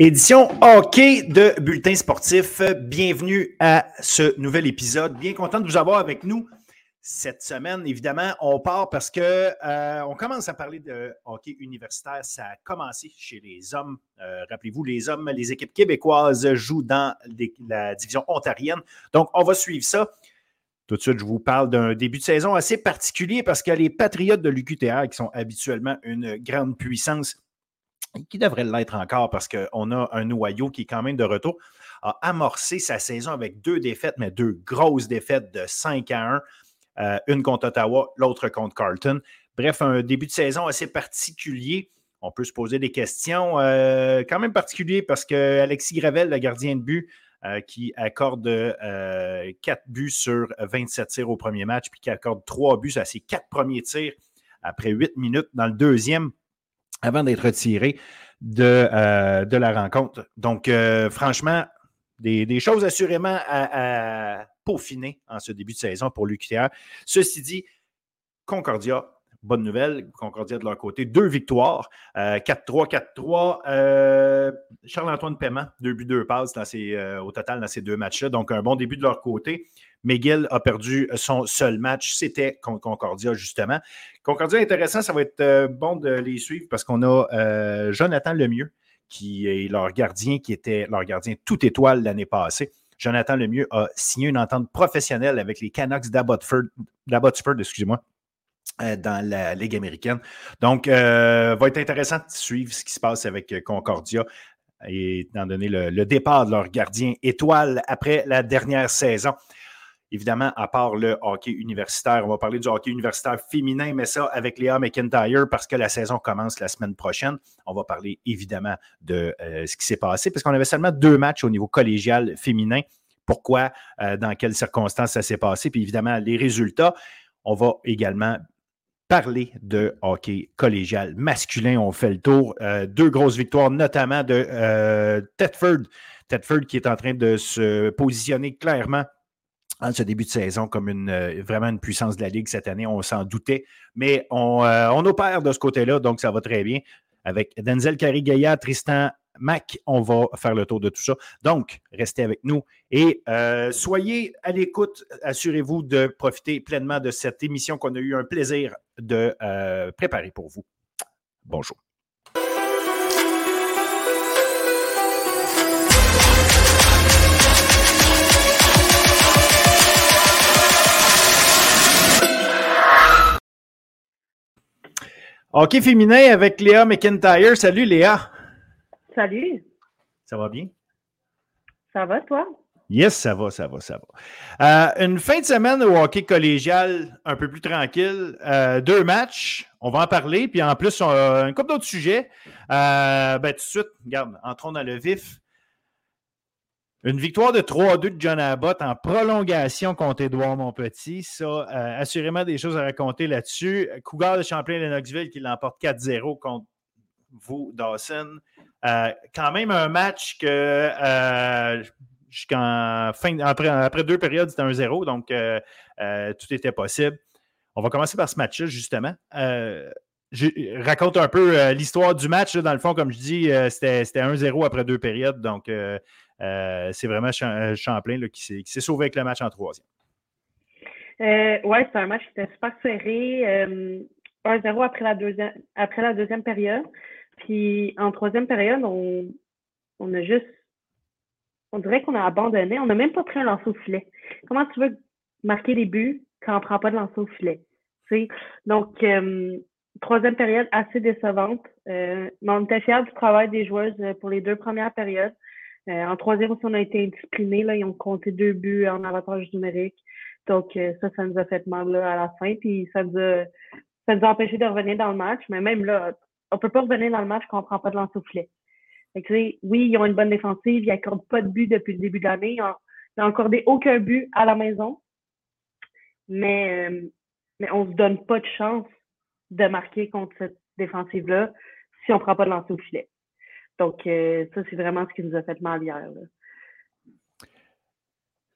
Édition hockey de Bulletin sportif. Bienvenue à ce nouvel épisode. Bien content de vous avoir avec nous cette semaine. Évidemment, on part parce que euh, on commence à parler de hockey universitaire. Ça a commencé chez les hommes. Euh, rappelez-vous, les hommes, les équipes québécoises jouent dans la division ontarienne. Donc, on va suivre ça. Tout de suite, je vous parle d'un début de saison assez particulier parce que les Patriotes de l'UQTR, qui sont habituellement une grande puissance, qui devrait l'être encore parce qu'on a un noyau qui est quand même de retour, a amorcé sa saison avec deux défaites, mais deux grosses défaites de 5 à 1. Euh, une contre Ottawa, l'autre contre Carlton. Bref, un début de saison assez particulier. On peut se poser des questions euh, quand même particulier parce que Alexis Gravel, le gardien de but, euh, qui accorde 4 buts sur 27 tirs au premier match, puis qui accorde 3 buts à ses quatre premiers tirs après 8 minutes dans le deuxième, avant d'être retiré de, euh, de la rencontre. Donc, euh, franchement, des, choses assurément à, peaufiner en ce début de saison pour l'UQTR. Ceci dit, Concordia, bonne nouvelle, Concordia de leur côté, deux victoires, 4-3, euh, 4-3. Charles-Antoine Paiement, deux buts, deux passes au total dans ces deux matchs-là. Donc, un bon début de leur côté. McGill a perdu son seul match. C'était Concordia, justement. Concordia, intéressant, ça va être euh, bon de les suivre parce qu'on a euh, Jonathan Lemieux, qui est leur gardien, qui était leur gardien tout étoile l'année passée. Jonathan Lemieux a signé une entente professionnelle avec les Canucks d'Abbotsford, excusez-moi, euh, dans la Ligue américaine. Donc, va être intéressant de suivre ce qui se passe avec Concordia, étant donné le départ de leur gardien étoile après la dernière saison. Évidemment, à part le hockey universitaire, on va parler du hockey universitaire féminin, mais ça avec Léa McIntyre parce que la saison commence la semaine prochaine. On va parler évidemment de euh, ce qui s'est passé parce qu'on avait seulement deux matchs au niveau collégial féminin. Pourquoi, euh, dans quelles circonstances ça s'est passé, puis évidemment les résultats. On va également parler de hockey collégial masculin. On fait le tour. Euh, deux grosses victoires, notamment de Tedford. Tedford qui est en train de se positionner clairement en ce début de saison comme euh, vraiment une puissance de la Ligue cette année. On s'en doutait, mais on, euh, opère de ce côté-là, donc ça va très bien. Avec Denzel Carigaya, Tristan Mac, on va faire le tour de tout ça. Donc, restez avec nous et euh, soyez à l'écoute. Assurez-vous de profiter pleinement de cette émission qu'on a eu un plaisir de préparer pour vous. Bonjour. Hockey féminin avec Léa McIntyre. Salut Léa. Salut. Ça va bien? Ça va, toi? Yes, ça va, ça va, ça va. Euh, une fin de semaine au hockey collégial un peu plus tranquille. Euh, deux matchs, on va en parler. Puis en plus, on a un couple d'autres sujets. Euh, ben, tout de suite, regarde, entrons dans le vif. Une victoire de 3-2 de John Abbott en prolongation contre Édouard Montpetit. Ça, euh, assurément des choses à raconter là-dessus. Cougar de Champlain-Lennoxville qui l'emporte 4-0 contre vous, Dawson. Euh, quand même un match que euh, jusqu'en fin, après, deux périodes, c'était 1-0, donc tout était possible. On va commencer par ce match-là, justement. Je raconte un peu l'histoire du match. dans le fond, comme je dis, c'était 1-0 après deux périodes. Donc, c'est vraiment euh, Champlain qui s'est sauvé avec le match en troisième. Euh, oui, c'est un match qui était super serré. 1-0 après la deuxième période. Puis en troisième période, on, on a juste on dirait qu'on a abandonné. On n'a même pas pris un lanceau au filet. Comment tu veux marquer des buts quand on ne prend pas de lanceau au filet? Donc, troisième période assez décevante. mais on était fiers du travail des joueuses pour les deux premières périodes. Euh, en troisième aussi, on a été indisciplinés. Là, ils ont compté deux buts en avantage numérique. Donc, euh, ça, ça nous a fait mal là, à la fin. Puis ça nous, a, ça nous a empêché de revenir dans le match. Mais même là, on peut pas revenir dans le match quand on prend pas de lance au filet. oui, ils ont une bonne défensive. Ils n'accordent pas de but depuis le début de l'année. Ils n'ont accordé aucun but à la maison. Mais, euh, mais on ne se donne pas de chance de marquer contre cette défensive-là si on ne prend pas de lance au filet. Donc, euh, ça, c'est vraiment ce qui nous a fait mal hier.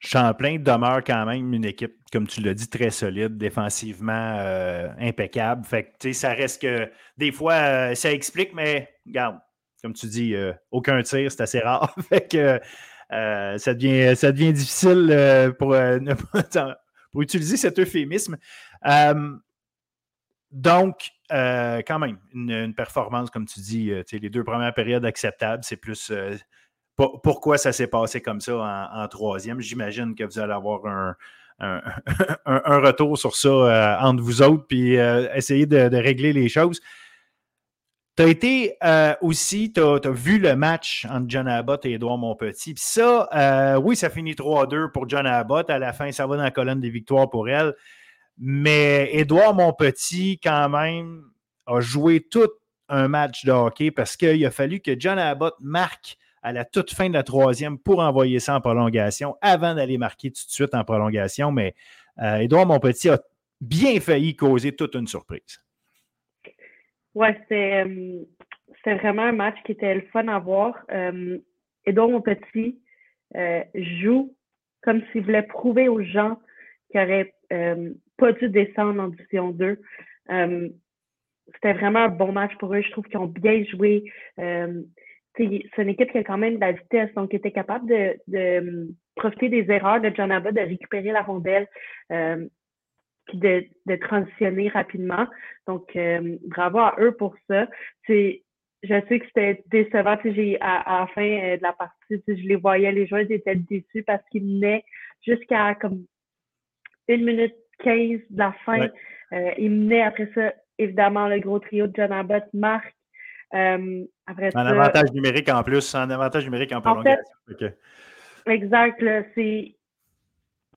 Champlain demeure quand même une équipe, comme tu l'as dit, très solide, défensivement euh, impeccable. Fait que, ça reste que des fois, euh, ça explique, mais regarde, comme tu dis, aucun tir, c'est assez rare. fait que ça, devient, ça devient difficile pour, pour utiliser cet euphémisme. Donc, quand même, une, performance, comme tu dis, les deux premières périodes acceptables, c'est plus pourquoi ça s'est passé comme ça en, troisième. J'imagine que vous allez avoir un, un, retour sur ça euh, entre vous autres, puis euh, essayer de, régler les choses. Tu as été euh, aussi, tu as, vu le match entre John Abbott et Edouard Monpetit. Puis ça, oui, ça finit 3-2 pour John Abbott. À la fin, ça va dans la colonne des victoires pour elle. Mais Edouard Monpetit, quand même, a joué tout un match de hockey parce qu'il a fallu que John Abbott marque à la toute fin de la troisième pour envoyer ça en prolongation avant d'aller marquer tout de suite en prolongation. Mais euh, Edouard Monpetit a bien failli causer toute une surprise. Oui, euh, c'était vraiment un match qui était le fun à voir. Euh, Edouard Monpetit euh, joue comme s'il voulait prouver aux gens qu'il n'aurait pas dû descendre en division 2 c'était vraiment un bon match pour eux. Je trouve qu'ils ont bien joué c'est une équipe qui a quand même de la vitesse, donc qui était capable de, de hum, profiter des erreurs de John Abbott, de récupérer la rondelle, euh, de, de, transitionner rapidement. Donc, euh, bravo à eux pour ça. C'est, je sais que c'était décevant. J'ai, à, à, la fin euh, de la partie, je les voyais, les joueurs étaient déçus parce qu'ils menaient jusqu'à comme une minute quinze de la fin. Euh, ils menaient après ça, évidemment, le gros trio de John Abbott marque euh, en avantage numérique en plus, en avantage numérique en prolongation. Exact. C'est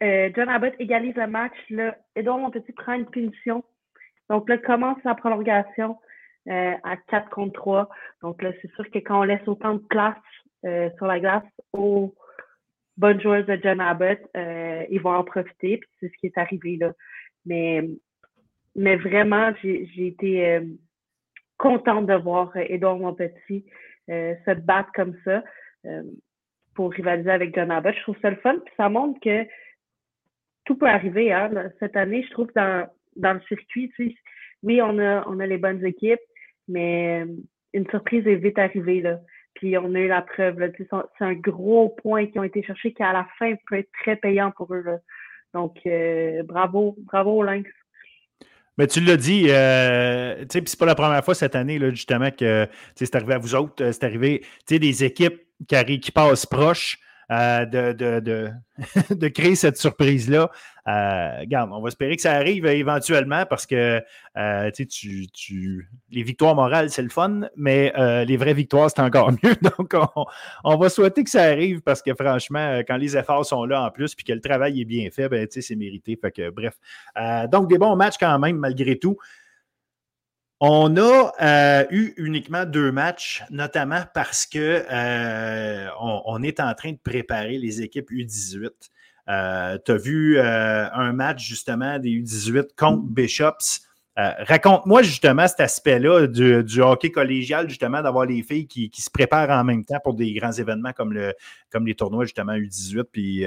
euh, John Abbott égalise le match. Là, Edouard Monpetit prend une punition. Donc là, commence la prolongation euh, à 4 contre 3. Donc là, c'est sûr que quand on laisse autant de place sur la glace aux bonnes joueuses de John Abbott, ils vont en profiter. Puis c'est ce qui est arrivé là. Mais, mais vraiment, j'ai été contente de voir Edouard euh, Monpetit euh, se battre comme ça euh, pour rivaliser avec John Abbott. Je trouve ça le fun, puis ça montre que tout peut arriver. Hein. Cette année, je trouve dans, dans le circuit, oui, on a, on a les bonnes équipes, mais une surprise est vite arrivée. Là. Puis on a eu la preuve. C'est un gros point qui ont été cherchés qui, à la fin, peut être très payant pour eux. Donc, bravo, bravo aux Lynx. Mais tu l'as dit, euh, tu sais, c'est pas la première fois cette année, là, justement, que c'est arrivé à vous autres, euh, c'est arrivé, tu sais, des équipes qui, qui passent proches euh, de, de, de, de, créer cette surprise-là. Euh, regarde, on va espérer que ça arrive éventuellement parce que euh, tu, tu, les victoires morales, c'est le fun, mais les vraies victoires, c'est encore mieux. Donc, on, va souhaiter que ça arrive parce que franchement, quand les efforts sont là en plus puis que le travail est bien fait, ben, c'est mérité. Que, bref. donc, des bons matchs quand même, malgré tout. On a euh, eu uniquement deux matchs, notamment parce que euh, on, est en train de préparer les équipes U18. Euh, tu as vu un match justement des U18 contre Bishops. Raconte-moi justement cet aspect-là du, hockey collégial, justement, d'avoir les filles qui, se préparent en même temps pour des grands événements comme, le, comme les tournois justement U18, puis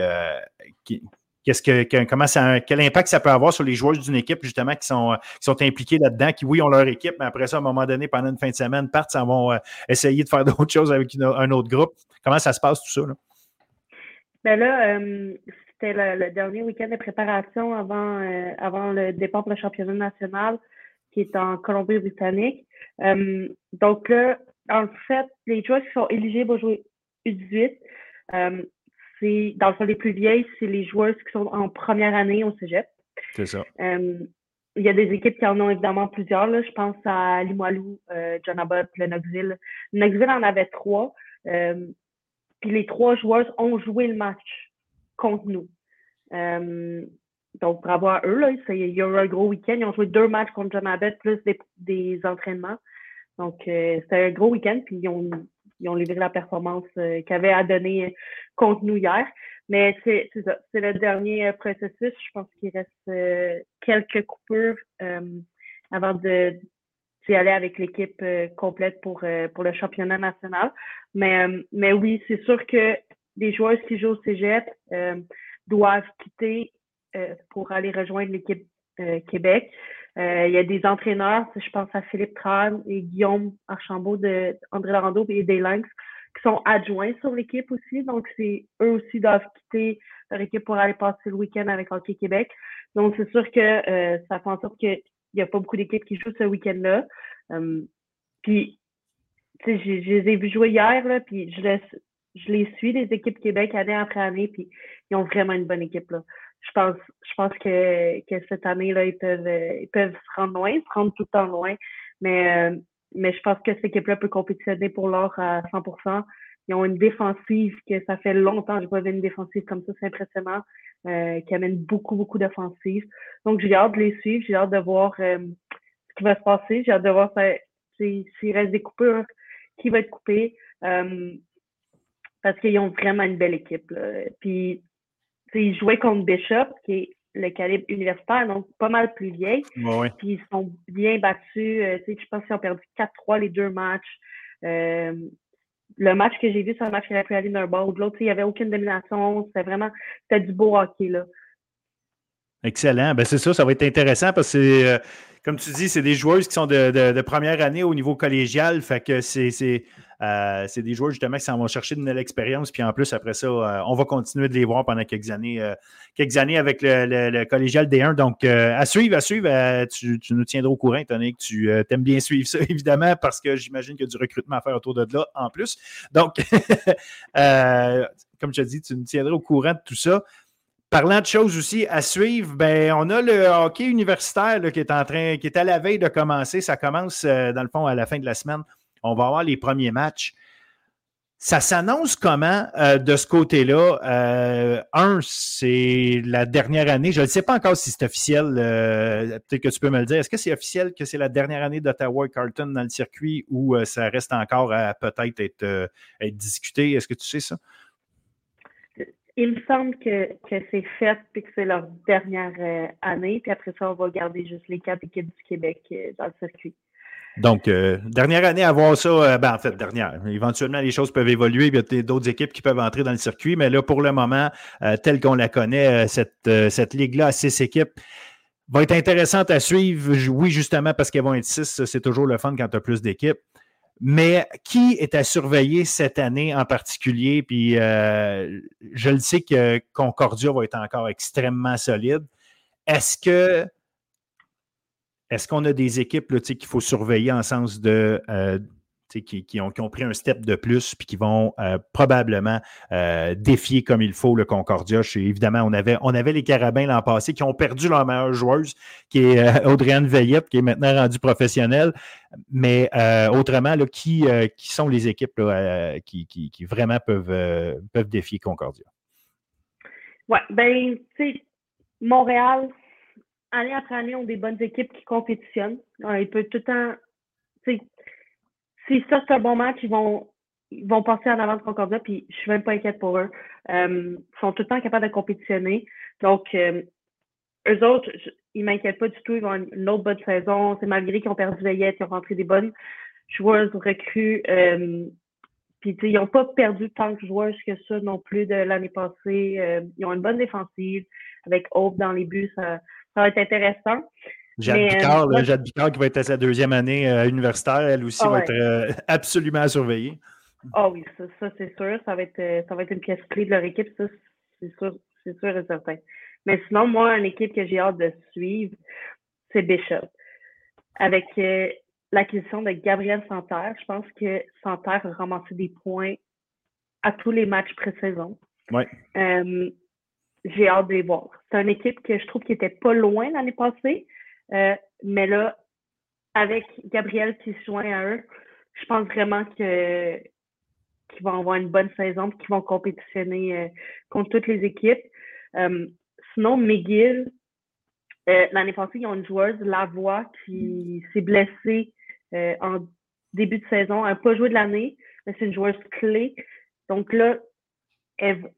Quel impact ça peut avoir sur les joueurs d'une équipe, justement, qui sont, qui sont impliqués là-dedans, qui, oui, ont leur équipe, mais après ça, à un moment donné, pendant une fin de semaine, partent, s'en vont euh, essayer de faire d'autres choses avec un autre groupe. Comment ça se passe, tout ça? Là? Ben là, euh, c'était le, dernier week-end de préparation avant, euh, avant le départ pour le championnat national qui est en Colombie-Britannique. donc là, en fait, les joueurs qui sont éligibles au jouer U18, c'est, dans le fond, les plus vieilles, c'est les joueuses qui sont en première année au cégep. C'est ça. Euh, il y a des équipes qui en ont évidemment plusieurs. Là. Je pense à Limoilou, euh, John Abbott, le Knoxville. Le Knoxville en avait trois. Euh, puis les trois joueuses ont joué le match contre nous. Euh, donc, bravo à eux. Là. Il y a eu un gros week-end. Ils ont joué deux matchs contre John Abbott, plus des, des entraînements. Donc, c'était un gros week-end. Puis ils ont, ils ont livré la performance euh, qu'ils avaient à donner contre nous hier. Mais c'est ça, c'est le dernier euh, processus. Je pense qu'il reste euh, quelques coupures avant de d'y aller avec l'équipe complète pour, pour le championnat national. Mais, mais oui, c'est sûr que les joueurs qui jouent au Cégep doivent quitter pour aller rejoindre l'équipe Québec. Il y a des entraîneurs, je pense à Philippe Tran et Guillaume Archambault de André Larando et des Lynx, qui sont adjoints sur l'équipe aussi. Donc, c'est eux aussi doivent quitter leur équipe pour aller passer le week-end avec Hockey Québec. Donc, c'est sûr que euh, ça fait en sorte qu'il n'y a pas beaucoup d'équipes qui jouent ce week-end-là. Euh, puis, sais, je, les ai vus jouer hier, là, puis je, les, je les suis, les équipes Québec, année après année, puis ils ont vraiment une bonne équipe, là. Je pense, je pense que, que cette année-là, ils peuvent, ils peuvent se rendre loin, se rendre tout le temps loin. Mais, euh, mais je pense que cette équipe-là peut compétitionner pour l'or à 100% Ils ont une défensive que ça fait longtemps que je vois une défensive comme ça, c'est impressionnant, euh, qui amène beaucoup, beaucoup d'offensives. Donc, j'ai hâte de les suivre, j'ai hâte de voir euh, ce qui va se passer, j'ai hâte de voir s'il reste des coupures, qui va être coupé. Euh, parce qu'ils ont vraiment une belle équipe. Là. Puis, ils jouaient contre Bishop, qui est le calibre universitaire, donc pas mal plus vieille. Puis ils sont bien battus. Euh, je pense qu'ils ont perdu 4-3 les deux matchs. Euh, le match que j'ai vu, c'est un match qui aurait pu aller d'un bord ou de l'autre. Il n'y avait aucune domination. C'était vraiment c'était du beau hockey. Là. Excellent. Ben, c'est ça, ça va être intéressant parce que euh, comme tu dis, c'est des joueuses qui sont de, première année au niveau collégial. Fait que c'est, euh, des joueurs justement qui s'en vont chercher de nouvelle expérience. Puis en plus, après ça, euh, on va continuer de les voir pendant quelques années, quelques années avec le, collégial D1. Donc, à suivre, à suivre, tu, nous tiendras au courant, étant donné que tu aimes bien suivre ça, évidemment, parce que j'imagine qu'il y a du recrutement à faire autour de là en plus. Donc, comme je te dis, tu nous tiendras au courant de tout ça. Parlant de choses aussi à suivre, ben, on a le hockey universitaire qui est en train, qui est à la veille de commencer. Ça commence, dans le fond, à la fin de la semaine. On va avoir les premiers matchs. Ça s'annonce comment euh, de ce côté-là? Euh, un, c'est la dernière année. Je ne sais pas encore si c'est officiel. Euh, peut-être que tu peux me le dire. Est-ce que c'est officiel que c'est la dernière année d'Ottawa Carlton dans le circuit ou ça reste encore à peut-être être, discuté? Est-ce que tu sais ça? Il me semble que, c'est fait et que c'est leur dernière année. Puis après ça, on va garder juste les quatre équipes du Québec dans le circuit. Donc, euh, dernière année à voir ça, euh, ben, en fait, dernière. Éventuellement, les choses peuvent évoluer. Il y a d'autres équipes qui peuvent entrer dans le circuit, mais là, pour le moment, euh, tel qu'on la connaît, cette, cette ligue-là six équipes va être intéressante à suivre. Oui, justement, parce qu'elles vont être six, c'est toujours le fun quand tu as plus d'équipes. Mais qui est à surveiller cette année en particulier? Puis je le sais que Concordia va être encore extrêmement solide. Est-ce que est-ce qu'on a des équipes qu'il faut surveiller en sens de euh, qui, ont, pris un step de plus puis qui vont euh, probablement euh, défier comme il faut le Concordia. évidemment, on avait, on avait les Carabins l'an passé qui ont perdu leur meilleure joueuse, qui est Audriane Veillette, qui est maintenant rendue professionnelle. Mais autrement, là, qui, qui sont les équipes qui, qui, vraiment peuvent, peuvent défier Concordia? Oui, ben, tu sais, Montréal, année après année, ont des bonnes équipes qui compétitionnent. ils peuvent tout le temps. S'ils sortent un bon match, ils vont, ils vont passer en avant de Concordia, puis je suis même pas inquiète pour eux. Euh, ils sont tout le temps capables de compétitionner. Donc, euh, eux autres, ils m'inquiètent pas du tout. Ils avoir une autre bonne saison. C'est malgré qu'ils ont perdu Veillette, ils ont rentré des bonnes joueuses recrues. Euh, puis, ils n'ont pas perdu tant de joueurs que ça non plus de l'année passée. Euh, ils ont une bonne défensive avec Hope dans les buts. Ça, ça va être intéressant. Jade Picard, euh, qui va être à sa deuxième année euh, universitaire, elle aussi ah va être euh, absolument à surveiller. Ah oui, ça, c'est sûr. Ça va, être, ça va être une pièce clé de leur équipe, ça, c'est sûr, c'est sûr et certain. Mais sinon, moi, une équipe que j'ai hâte de suivre, c'est Bishop. Avec l'acquisition de Gabriel Santerre, je pense que Santerre a ramassé des points à tous les matchs pré-saison. Ouais j'ai hâte de les voir. C'est une équipe que je trouve qui était pas loin l'année passée, euh, mais là, avec Gabriel qui se joint à eux, je pense vraiment que qu'ils vont avoir une bonne saison qu'ils vont compétitionner euh, contre toutes les équipes. Euh, sinon, McGill, l'année passée, ils ont une joueuse, Lavoie, qui s'est blessée en début de saison. Elle n'a pas joué de l'année, mais c'est une joueuse clé. Donc là, elle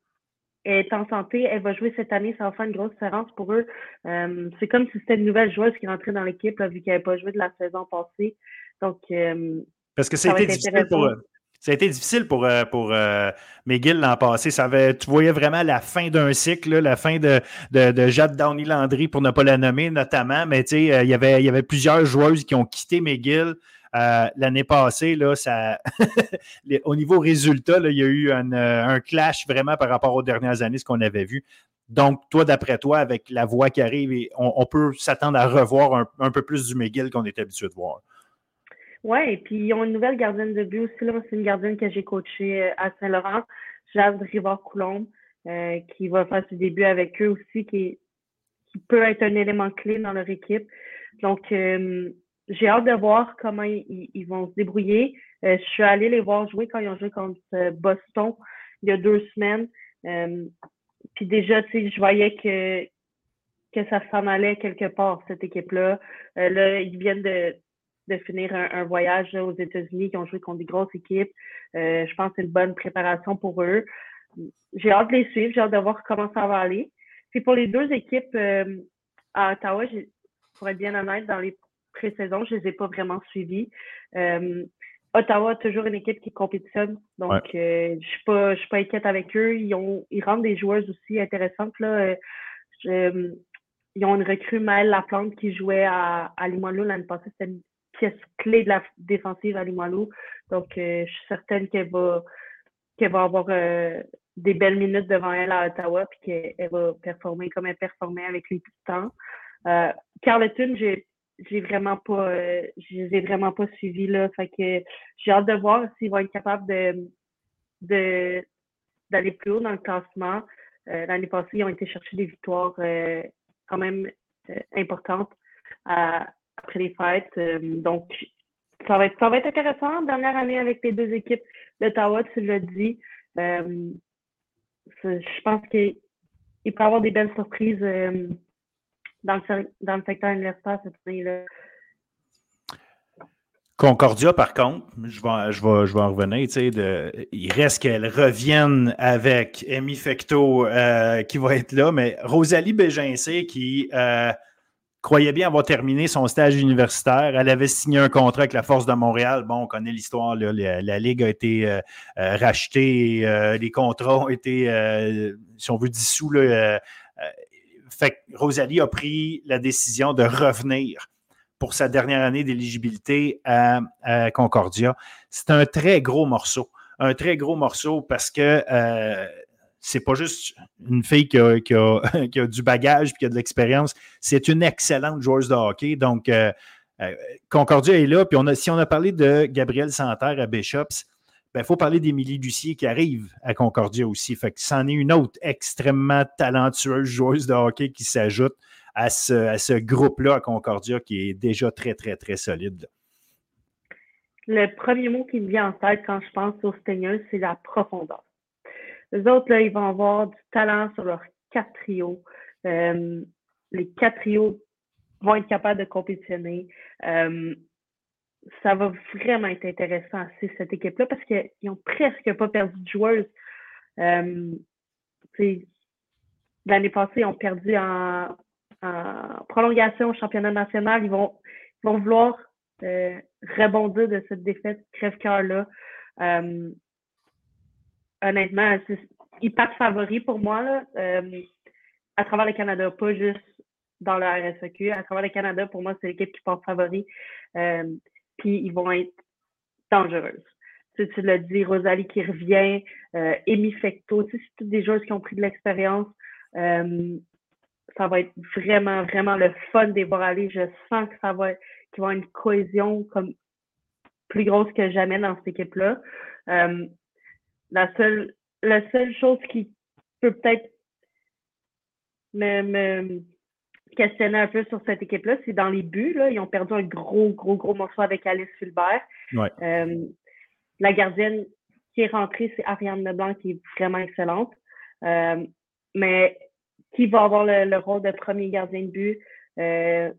est en santé, elle va jouer cette année, ça va faire une grosse différence pour eux. Euh, c'est comme si c'était une nouvelle joueuse qui rentrait dans l'équipe, vu qu'elle n'avait pas joué de la saison passée. Donc, euh, Parce que ça, a été difficile pour eux. Ça a été difficile pour, euh, pour euh, McGill l'an passé. Ça avait, tu voyais vraiment la fin d'un cycle, la fin de, de, de Jade Downey-Landry, pour ne pas la nommer notamment. Mais tu sais, euh, il, y avait, il y avait plusieurs joueuses qui ont quitté McGill. L'année passée, là, ça, au niveau résultat, il y a eu un, un, clash vraiment par rapport aux dernières années, ce qu'on avait vu. Donc, toi, d'après toi, avec la voix qui arrive, on, peut s'attendre à revoir un, peu plus du McGill qu'on est habitué de voir. Oui, et puis ils ont une nouvelle gardienne de but aussi. C'est une gardienne que j'ai coachée euh, à Saint-Laurent, Jade Rivard-Coulombe, euh, qui va faire ce début avec eux aussi, qui, peut être un élément clé dans leur équipe. Donc, euh, j'ai hâte de voir comment ils, vont se débrouiller. je suis allée les voir jouer quand ils ont joué contre Boston il y a deux semaines. puis déjà, tu sais, je voyais que, que ça s'en allait quelque part, cette équipe-là. là, ils viennent de de finir un, voyage aux États-Unis qui ont joué contre des grosses équipes. Euh, je pense que c'est une bonne préparation pour eux. J'ai hâte de les suivre, j'ai hâte de voir comment ça va aller. Puis pour les deux équipes euh, à Ottawa, pour être bien honnête, dans les pré-saisons, je ne les ai pas vraiment suivies. Euh, Ottawa a toujours une équipe qui compétitionne, donc je ne suis, pas, je suis pas inquiète avec eux. Ils, ont, ils rendent des joueuses aussi intéressantes. Là. ils ont une recrue, Maëlle Laplante, qui jouait à, à Limoilou l'année passée. C'était pièce clé de la défensive à Limoilou. Donc, euh, je suis certaine qu'elle va, qu'elle va avoir euh, des belles minutes devant elle à Ottawa puis qu'elle va performer comme elle performait avec les Titans. Euh, Carleton, j'ai j'ai vraiment pas euh, je vraiment pas suivis là fait que j'ai hâte de voir s'ils vont être capables de de d'aller plus haut dans le classement l'année passée ils ont été chercher des victoires quand même importantes à, après les fêtes. Euh, donc, ça va, être, ça va être intéressant. Dernière année avec les deux équipes d'Ottawa, tu l'as dit. Euh, je pense qu'il peut y avoir des belles surprises euh, dans, le, secteur universitaire cette année-là. Concordia, par contre, je vais, en revenir, il reste qu'elle revienne avec Amy Fecto qui va être là, mais Rosalie Bégincé qui croyait bien avoir terminé son stage universitaire. Elle avait signé un contrat avec la Force de Montréal. Bon, on connaît l'histoire. La, Ligue a été euh, euh, rachetée. Euh, les contrats ont été, si on veut, dissous. Rosalie a pris la décision de revenir pour sa dernière année d'éligibilité à, Concordia. C'est un très gros morceau. Un très gros morceau parce que c'est pas juste une fille qui a, du bagage et qui a de l'expérience, c'est une excellente joueuse de hockey. Donc, euh, euh, Concordia est là. Puis si on a parlé de Gabriel Santerre à Bishops, il ben, faut parler d'Émilie Lucier qui arrive à Concordia aussi. Fait que c'en est une autre extrêmement talentueuse joueuse de hockey qui s'ajoute à ce, groupe-là à Concordia qui est déjà très, très, très solide. Le premier mot qui me vient en tête quand je pense aux Stingers, c'est la profondeur. Les autres, là, ils vont avoir du talent sur leurs quatre trios. Euh, les quatre trios vont être capables de compétitionner. Euh, ça va vraiment être intéressant, c'est cette équipe-là, parce qu'ils n'ont presque pas perdu de joueurs. Euh, L'année passée, ils ont perdu en, prolongation au championnat national. Ils vont, vont vouloir euh, rebondir de cette défaite crève-cœur-là honnêtement, ils partent favoris pour moi, là, euh, à travers le Canada, pas juste dans le RSEQ. À travers le Canada, pour moi, c'est l'équipe qui porte favori. Euh, puis ils vont être dangereuses. Tu, tu l'as dit, Rosalie qui revient, euh, Amy Fecto, tu sais, c'est toutes des joueurs qui ont pris de l'expérience. Euh, ça va être vraiment, vraiment le fun de les voir aller. Je sens que ça va qu'ils vont avoir une cohésion comme plus grosse que jamais dans cette équipe-là. Euh, la seule, la seule chose qui peut peut-être me, questionner un peu sur cette équipe-là, c'est dans les buts. Là, ils ont perdu un gros, gros, gros morceau avec Alice Fulbert. Euh, la gardienne qui est rentrée, c'est Ariane Leblanc, qui est vraiment excellente. Euh, mais qui va avoir le, rôle de premier gardien de but? Euh,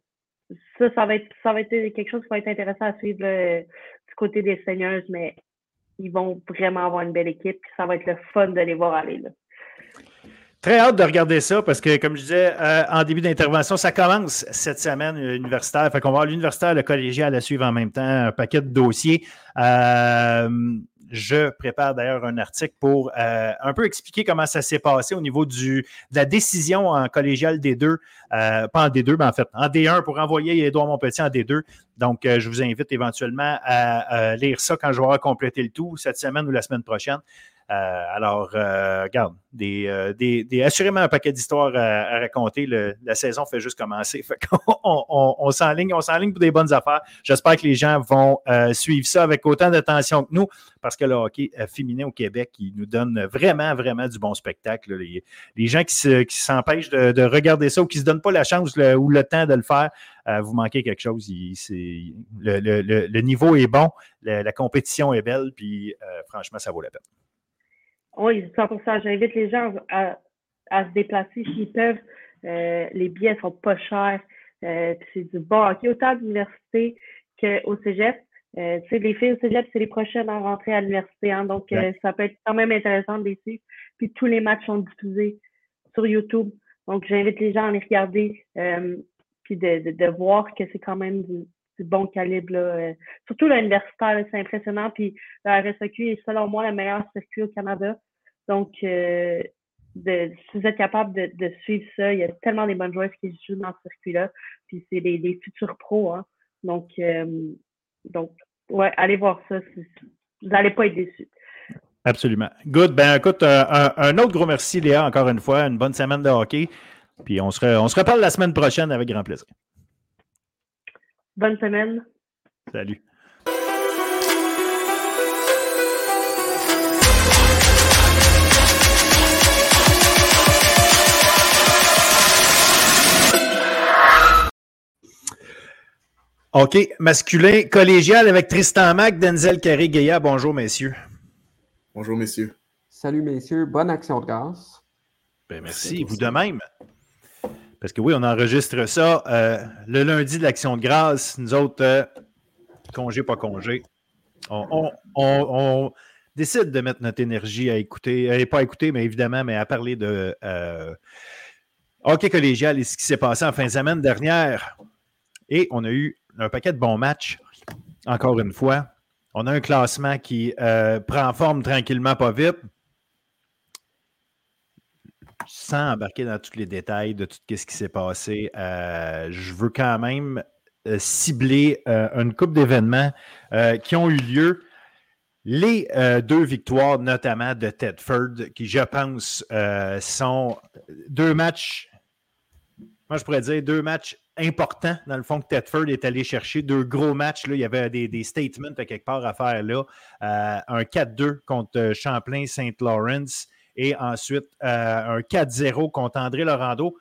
ça, ça va être ça va être quelque chose qui va être intéressant à suivre du côté des seigneurs, mais ils vont vraiment avoir une belle équipe. Ça va être le fun de les voir aller. Là. Très hâte de regarder ça parce que, comme je disais euh, en début d'intervention, ça commence cette semaine universitaire. Fait qu'on va avoir l'universitaire, le collégial à suivre en même temps, un paquet de dossiers. Euh, Je prépare d'ailleurs un article pour euh, un peu expliquer comment ça s'est passé au niveau du, de la décision en collégial D2, pas en D2, mais en fait en D1 pour envoyer Edouard Montpetit en D2. Donc, je vous invite éventuellement à, lire ça quand je vais compléter le tout cette semaine ou la semaine prochaine. Euh, alors, euh, regarde, euh, des, assurément un paquet d'histoires à, raconter. la saison fait juste commencer. on, on, on s'enligne, pour des bonnes affaires. J'espère que les gens vont suivre ça avec autant d'attention que nous, parce que le hockey féminin au Québec, il nous donne vraiment, vraiment du bon spectacle. Les, gens qui, s'empêchent de, regarder ça ou qui ne se donnent pas la chance ou le temps de le faire, vous manquez quelque chose. le, niveau est bon, la, compétition est belle, puis franchement, ça vaut la peine. Oui, 100%. J'invite les gens à, à se déplacer s'ils peuvent. Euh, les billets sont pas chers. Euh, c'est du bon hockey, autant à l'université qu'au cégep. Euh, les filles au cégep, c'est les prochaines à rentrer à l'université. Hein, donc, euh, ça peut être quand même intéressant de les suivre. Puis, tous les matchs sont diffusés sur YouTube. Donc, j'invite les gens à les regarder. Euh, puis de, de, de, voir que c'est quand même du, bon calibre. Là. Euh, surtout l'universitaire, c'est impressionnant. Puis la RSEQ est selon moi le meilleur circuit au Canada. Donc, euh, de, si vous êtes capable de, suivre ça, il y a tellement des bonnes joueuses qui jouent dans ce circuit-là. Puis c'est des, futurs pros. Hein. Donc, euh, donc, ouais, allez voir ça. Vous n'allez pas être déçus. Absolument. Good. Ben écoute, un, un, autre gros merci, Léa, encore une fois. Une bonne semaine de hockey. Puis on se, on se reparle la semaine prochaine avec grand plaisir. Bonne semaine. Salut. OK, masculin, collégial avec Tristan Mac, Denzel Carré Gaillard. Bonjour, messieurs. Bonjour, messieurs. Salut, messieurs. Bonne action de grâce. Ben, merci, vous de même. Parce que oui, on enregistre ça euh, le lundi de l'Action de grâce. Nous autres, euh, congé, pas congé. On, décide de mettre notre énergie à écouter, euh, pas écouter, mais évidemment, mais à parler de hockey collégial et ce qui s'est passé en fin de semaine dernière. Et on a eu un paquet de bons matchs, encore une fois. On a un classement qui prend forme tranquillement, pas vite sans embarquer dans tous les détails de tout ce qui s'est passé, euh, je veux quand même euh, cibler euh, une coupe d'événements qui ont eu lieu. Les deux victoires, notamment de Tedford, qui, je pense, sont deux matchs, moi je pourrais dire deux matchs importants, dans le fond, que Tedford est allé chercher. Deux gros matchs. Là. Il y avait des, statements quelque part à faire là. un 4-2 contre Champlain-Saint-Lawrence et ensuite, euh, un 4-0 contre André Laurando,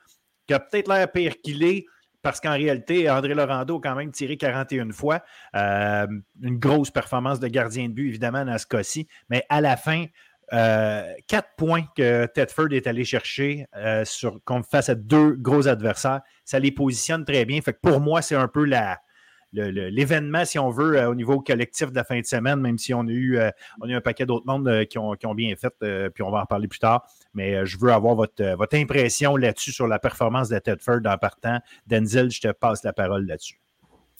qui a peut-être l'air pire qu'il est, parce qu'en réalité, André Laurando a quand même tiré 41 fois. Euh, une grosse performance de gardien de but, évidemment, dans ce cas-ci. Mais à la fin, euh, quatre points que Tedford est allé chercher sur, face à deux gros adversaires, ça les positionne très bien. Fait que pour moi, c'est un peu la, l'événement, si on veut, euh, au niveau collectif de la fin de semaine, même si on a eu, euh, on a un paquet d'autres mondes euh, qui, ont, bien fait, puis on va en parler plus tard. Mais je veux avoir votre, votre impression là-dessus sur la performance de Tedford en partant. Denzel, je te passe la parole là-dessus.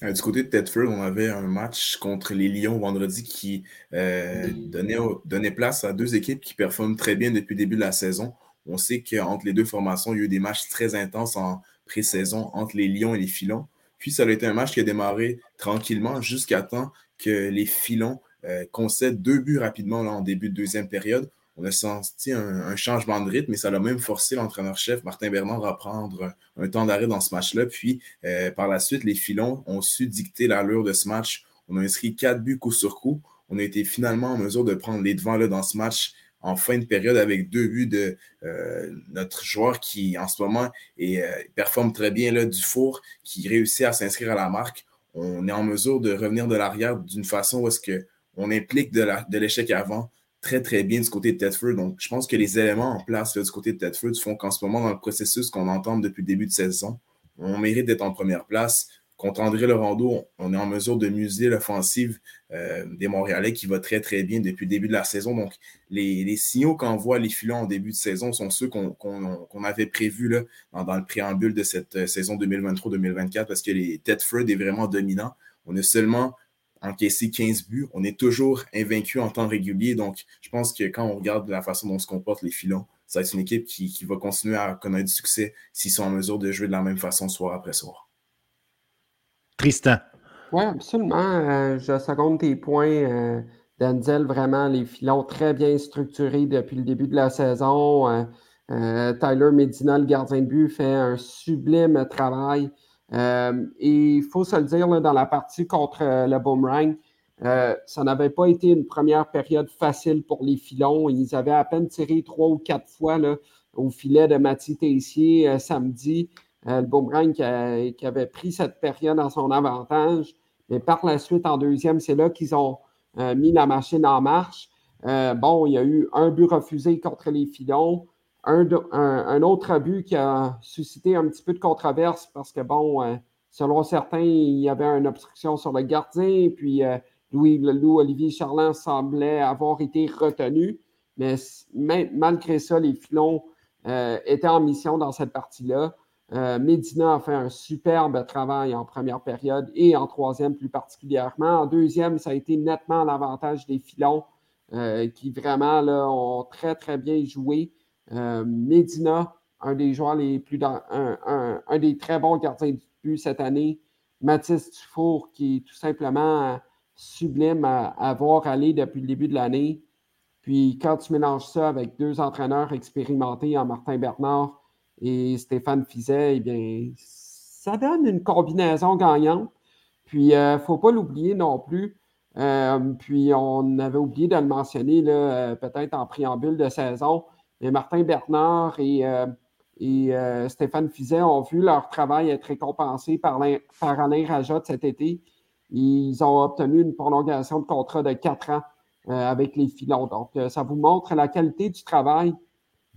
Du côté de Tedford, on avait un match contre les Lions vendredi qui donnait, donnait, place à deux équipes qui performent très bien depuis le début de la saison. On sait qu'entre les deux formations, il y a eu des matchs très intenses en pré-saison entre les Lions et les Filons. Puis ça a été un match qui a démarré tranquillement jusqu'à temps que les filons euh, concèdent deux buts rapidement en début de deuxième période. On a senti un, changement de rythme et ça l'a même forcé l'entraîneur-chef Martin Bernard à prendre un, temps d'arrêt dans ce match-là. Puis euh, par la suite, les filons ont su dicter l'allure de ce match. On a inscrit quatre buts coup sur coup. On a été finalement en mesure de prendre les devants dans ce match en fin de période avec deux buts de euh, notre joueur qui, en ce moment, euh, performe très bien, là, Dufour, qui réussit à s'inscrire à la marque. On est en mesure de revenir de l'arrière d'une façon où est-ce qu'on implique de l'échec avant très, très bien du côté de Tedford. Donc, je pense que les éléments en place du côté de Tedford font qu'en ce moment, dans le processus qu'on entend depuis le début de saison, on mérite d'être en première place. Contre André Laurando, on est en mesure de muser l'offensive euh, des Montréalais qui va très, très bien depuis le début de la saison. Donc, les, signaux qu'envoient les filons en début de saison sont ceux qu'on avait prévus dans, le préambule de cette euh, saison 2023-2024 parce que les Tedford est vraiment dominant. On a seulement encaissé 15 buts. On est toujours invaincu en temps régulier. Donc, je pense que quand on regarde la façon dont se comportent les filons, ça va être une équipe qui, qui va continuer à connaître du succès s'ils sont en mesure de jouer de la même façon soir après soir. Tristan. Oui, absolument. Euh, je seconde tes points, euh, Denzel. Vraiment, les filons très bien structurés depuis le début de la saison. Euh, Tyler Medina, le gardien de but, fait un sublime travail. et il faut se le dire, dans la partie contre le Boomerang, ça n'avait pas été une première période facile pour les filons. Ils avaient à peine tiré trois ou quatre fois au filet de Mathieu Tessier samedi. Le Boomerang qui, avait pris cette période en son avantage. Mais par la suite, en deuxième, c'est là qu'ils ont euh, mis la machine en marche. Euh, bon, il y a eu un but refusé contre les filons, un, autre but qui a suscité un petit peu de controverse parce que, bon, euh, selon certains, il y avait une obstruction sur le gardien, puis Louis, Louis Olivier Charland semblait avoir été retenu. Mais malgré ça, les filons étaient en mission dans cette partie-là. Euh, Medina a fait un superbe travail en première période et en troisième plus particulièrement. En deuxième, ça a été nettement l'avantage des filons euh, qui vraiment ont très, très bien joué. Euh, Medina, un des joueurs les plus un, des très bons gardiens de but cette année. Mathis Dufour, qui est tout simplement sublime à, à voir aller depuis le début de l'année. Puis quand tu mélanges ça avec deux entraîneurs expérimentés en Martin Bernard, et Stéphane Fizet, eh bien, ça donne une combinaison gagnante. Puis, il euh, ne faut pas l'oublier non plus. Euh, puis, on avait oublié de le mentionner, euh, peut-être en préambule de saison, mais Martin Bernard et, Stéphane Fizet ont vu leur travail être récompensé par, par Alain Rajot cet été. Ils ont obtenu une prolongation de contrat de quatre ans avec les filons. Donc, ça vous montre la qualité du travail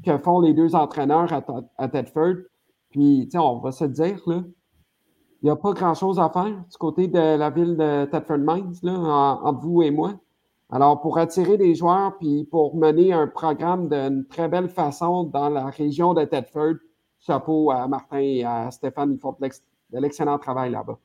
que font les deux entraîneurs à, Tedford. Puis, on va se dire, là, il n'y a pas grand-chose à faire du côté de la ville de Tedford Mines, là, entre vous et moi. Alors, pour attirer des joueurs, puis pour mener un programme d'une très belle façon dans la région de Tedford, chapeau à Martin et à Stéphane, ils font de l'excellent travail là-bas.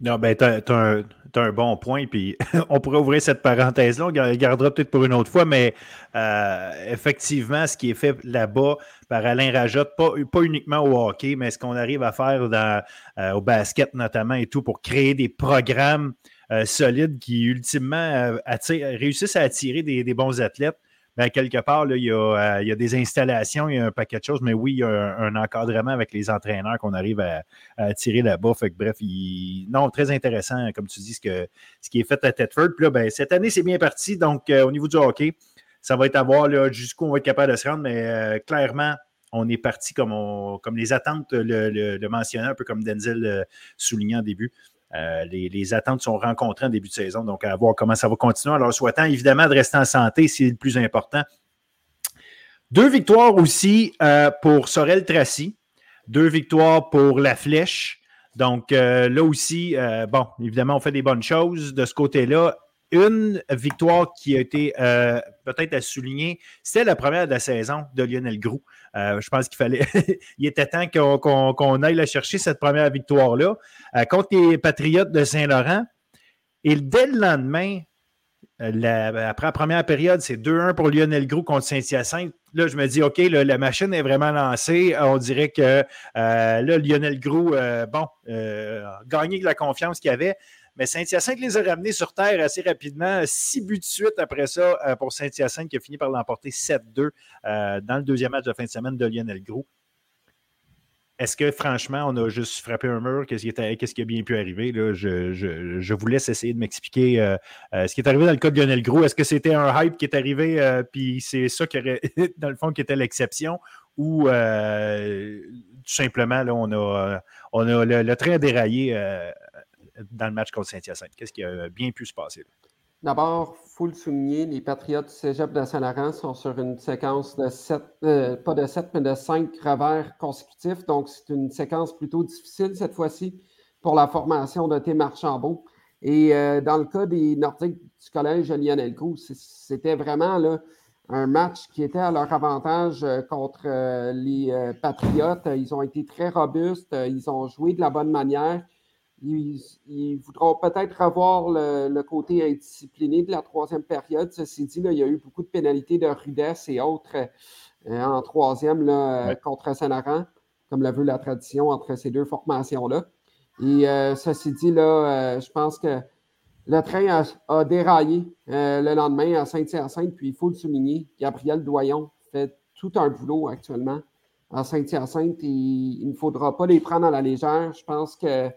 Non, ben, tu as, un bon point, puis on pourrait ouvrir cette parenthèse-là, on gardera peut-être pour une autre fois, mais euh, effectivement, ce qui est fait là-bas par Alain Rajotte, pas, pas uniquement au hockey, mais ce qu'on arrive à faire dans, euh, au basket notamment et tout, pour créer des programmes euh, solides qui, ultimement, réussissent à attirer des bons athlètes. Ben, quelque part, là, euh, il, y a, des installations, il y a un paquet de choses, mais oui, il y a un, encadrement avec les entraîneurs qu'on arrive à, tirer là-bas. Bref, non, très intéressant, comme tu dis, ce, que, ce qui est fait à Tedford. Puis là, ben, cette année, c'est bien parti. Donc, euh, au niveau du hockey, ça va être à voir jusqu'où on va être capable de se rendre, mais euh, clairement, on est parti comme, comme les attentes le, le, mentionnaient, un peu comme Denzel soulignait en début. Euh, les, attentes sont rencontrées en début de saison, donc à voir comment ça va continuer. Alors, souhaitant évidemment de rester en santé, c'est le plus important. Deux victoires aussi euh, pour Sorel Tracy, deux victoires pour La Flèche. Donc euh, là aussi, bon, évidemment, on fait des bonnes choses de ce côté-là. Une victoire qui a été peut-être à souligner, c'était la première de la saison de Lionel Groux. Euh, je pense qu'il fallait. il était temps qu'on aille la chercher, cette première victoire-là, euh, contre les Patriotes de Saint-Laurent. Et dès le lendemain, euh, après la première période, c'est 2-1 pour Lionel Groux contre Saint-Hyacinthe. Là, je me dis, OK, la machine est vraiment lancée. On dirait que là, Lionel Groux, bon, gagné de la confiance qu'il avait. Mais Saint-Hyacinthe les a ramenés sur terre assez rapidement. Six buts de suite après ça euh, pour Saint-Hyacinthe qui a fini par l'emporter 7-2 euh, dans le deuxième match de fin de semaine de Lionel Gros. Est-ce que franchement, on a juste frappé un mur? Qu'est-ce qui, a bien pu arriver? Je, vous laisse essayer de m'expliquer euh, ce qui est arrivé dans le cas de Lionel Gros. Est-ce que c'était un hype qui est arrivé, puis c'est ça qui dans le fond, qui était l'exception? Ou tout simplement, là, on a, on a le, le train déraillé dans le match contre Saint-Hyacinthe? Qu'est-ce qui a bien pu se passer? D'abord, il faut le souligner, les Patriotes du Cégep de Saint-Laurent sont sur une séquence de sept, euh, pas de sept, mais de cinq revers consécutifs. Donc, c'est une séquence plutôt difficile cette fois-ci pour la formation de T. Marchambault. Et euh, dans le cas des Nordiques du collège Lionel Gros, c'était vraiment un match qui était à leur avantage euh, contre les Patriotes. Ils ont été très robustes, ils ont joué de la bonne manière. Ils, voudront peut-être revoir le, côté indiscipliné de la troisième période. Ceci dit, il y a eu beaucoup de pénalités de rudesse et autres euh, en troisième là, contre Saint-Laurent, comme l'a vu la tradition entre ces deux formations-là. Et euh, ceci dit, là, euh, je pense que le train a, déraillé le lendemain à Saint-Hyacinthe, puis il faut le souligner, Gabriel Doyon fait tout un boulot actuellement à Saint-Hyacinthe. Il, il ne faudra pas les prendre à la légère. Je pense que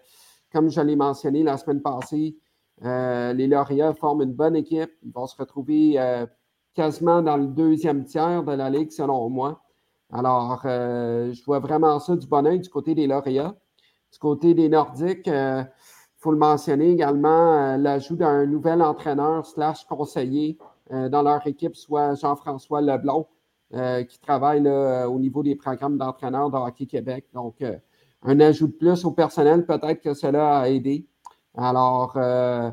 comme je l'ai mentionné la semaine passée, euh, les lauréats forment une bonne équipe. Ils vont se retrouver euh, quasiment dans le deuxième tiers de la Ligue, selon moi. Alors, euh, je vois vraiment ça du bon oeil du côté des lauréats. Du côté des Nordiques, il faut le mentionner également, l'ajout d'un nouvel entraîneur slash conseiller dans leur équipe, soit Jean-François Leblond, qui travaille au niveau des programmes d'entraîneurs de Hockey Québec. Donc, un ajout de plus au personnel, peut-être que cela a aidé. Alors, euh,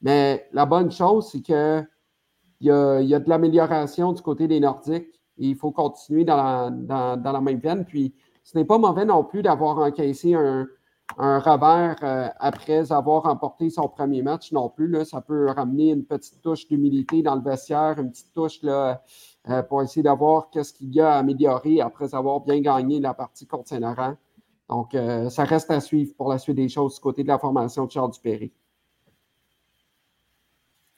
mais la bonne chose, c'est qu'il y a, y a de l'amélioration du côté des Nordiques et il faut continuer dans la, dans, la même veine. Puis, ce n'est pas mauvais non plus d'avoir encaissé un, un revers euh, après avoir remporté son premier match non plus. Là, ça peut ramener une petite touche d'humilité dans le vestiaire, une petite touche là, euh, pour essayer d'avoir qu'est-ce qu'il y a à améliorer après avoir bien gagné la partie contre Saint-Laurent. Donc, euh, ça reste à suivre pour la suite des choses du côté de la formation de Charles Dupéry.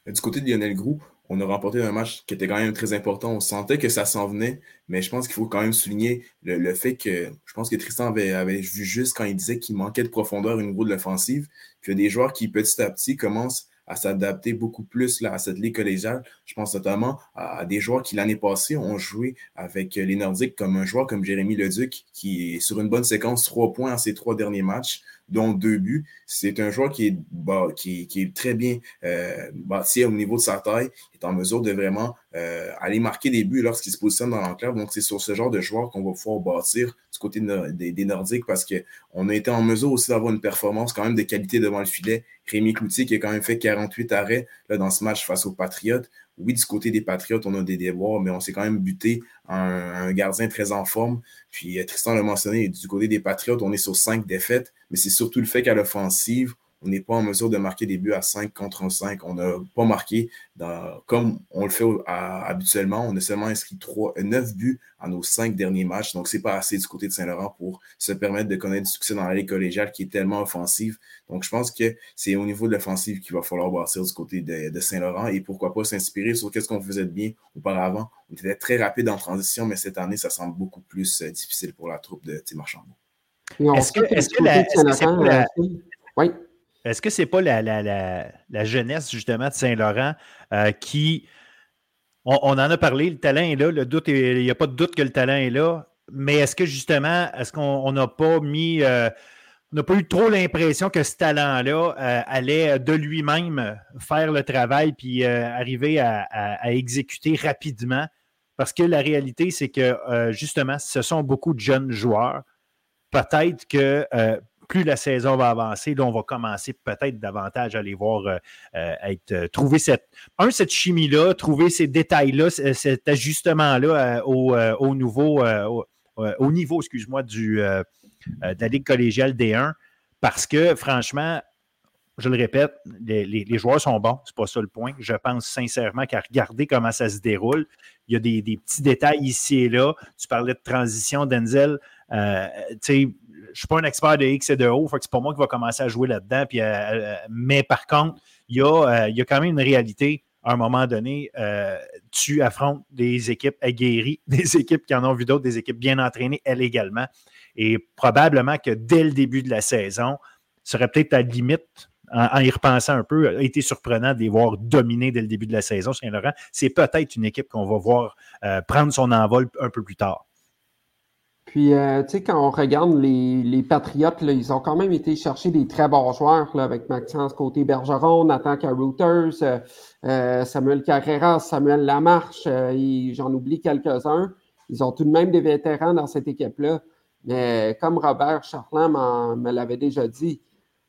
Du côté de Lionel Groux, on a remporté un match qui était quand même très important. On sentait que ça s'en venait, mais je pense qu'il faut quand même souligner le, fait que je pense que Tristan avait, vu juste quand il disait qu'il manquait de profondeur au niveau de l'offensive, que des joueurs qui petit à petit commencent à s'adapter beaucoup plus là, à cette ligue collégiale. Je pense notamment à, des joueurs qui l'année passée ont joué avec les Nordiques, comme un joueur comme Jérémy Leduc, qui est sur une bonne séquence, trois points à ses trois derniers matchs dont deux buts. C'est un joueur qui est, bah, qui, est très bien euh, bâti au niveau de sa taille, en mesure de vraiment euh, aller marquer des buts lorsqu'il se positionne dans l'enclave. Donc, c'est sur ce genre de joueur qu'on va pouvoir bâtir du côté des, Nordiques parce qu'on a été en mesure aussi d'avoir une performance quand même de qualité devant le filet. Rémi Cloutier qui a quand même fait 48 arrêts là, dans ce match face aux Patriotes. Oui, du côté des Patriotes, on a des déboires, mais on s'est quand même buté un, gardien très en forme. Puis euh, Tristan l'a mentionné, du côté des Patriotes, on est sur cinq défaites, mais c'est surtout le fait qu'à l'offensive, on n'est pas en mesure de marquer des buts à 5 contre 5. On n'a pas marqué dans, comme on le fait habituellement. On a seulement inscrit 3, 9 buts à nos 5 derniers matchs. Donc, ce n'est pas assez du côté de Saint-Laurent pour se permettre de connaître du succès dans la Ligue collégiale qui est tellement offensive. Donc, je pense que c'est au niveau de l'offensive qu'il va falloir bâtir du côté de, Saint-Laurent et pourquoi pas s'inspirer sur ce qu'on faisait de bien auparavant. On était très rapide en transition, mais cette année, ça semble beaucoup plus euh, difficile pour la troupe de Tim Marchand. Est-ce que, est que, la, oui. Est-ce que ce n'est pas la, jeunesse, justement, de Saint-Laurent euh, qui. On, en a parlé, le talent est là, le doute il n'y a pas de doute que le talent est là, mais est-ce que justement, est-ce qu'on n'a pas mis. Euh, on n'a pas eu trop l'impression que ce talent-là euh, allait de lui-même faire le travail puis arriver à, exécuter rapidement? Parce que la réalité, c'est que justement, ce sont beaucoup de jeunes joueurs. Peut-être que plus la saison va avancer, là, on va commencer peut-être davantage à les voir euh, euh, euh, trouver cette, un, chimie-là, trouver ces détails-là, cet ajustement-là au, niveau, excuse-moi, du, de la Ligue collégiale D1, parce que franchement, je le répète, les, joueurs sont bons, c'est pas ça le point. Je pense sincèrement qu'à regarder comment ça se déroule, il y a des, petits détails ici et là. Tu parlais de transition, Denzel. Je ne suis pas un expert de X et de O, que c'est pas moi qui va commencer à jouer là-dedans. Euh, euh, mais par contre, il y, a, euh, il quand même une réalité. À un moment donné, tu affrontes des équipes aguerries, des équipes qui en ont vu d'autres, des équipes bien entraînées, elles également. Et probablement que dès le début de la saison, serait peut-être à la limite, en, y repensant un peu, a été surprenant de les voir dominer dès le début de la saison, Saint-Laurent. C'est peut-être une équipe qu'on va voir prendre son envol un peu plus tard. Puis, euh, tu sais, quand on regarde les, Patriotes, ils ont quand même été chercher des très bons joueurs là, avec Maxence Côté-Bergeron, Nathan Carouters, euh, euh, Samuel Carrera, Samuel Lamarche, j'en oublie quelques-uns. Ils ont tout de même des vétérans dans cette équipe-là. Mais comme Robert Charland me l'avait déjà dit,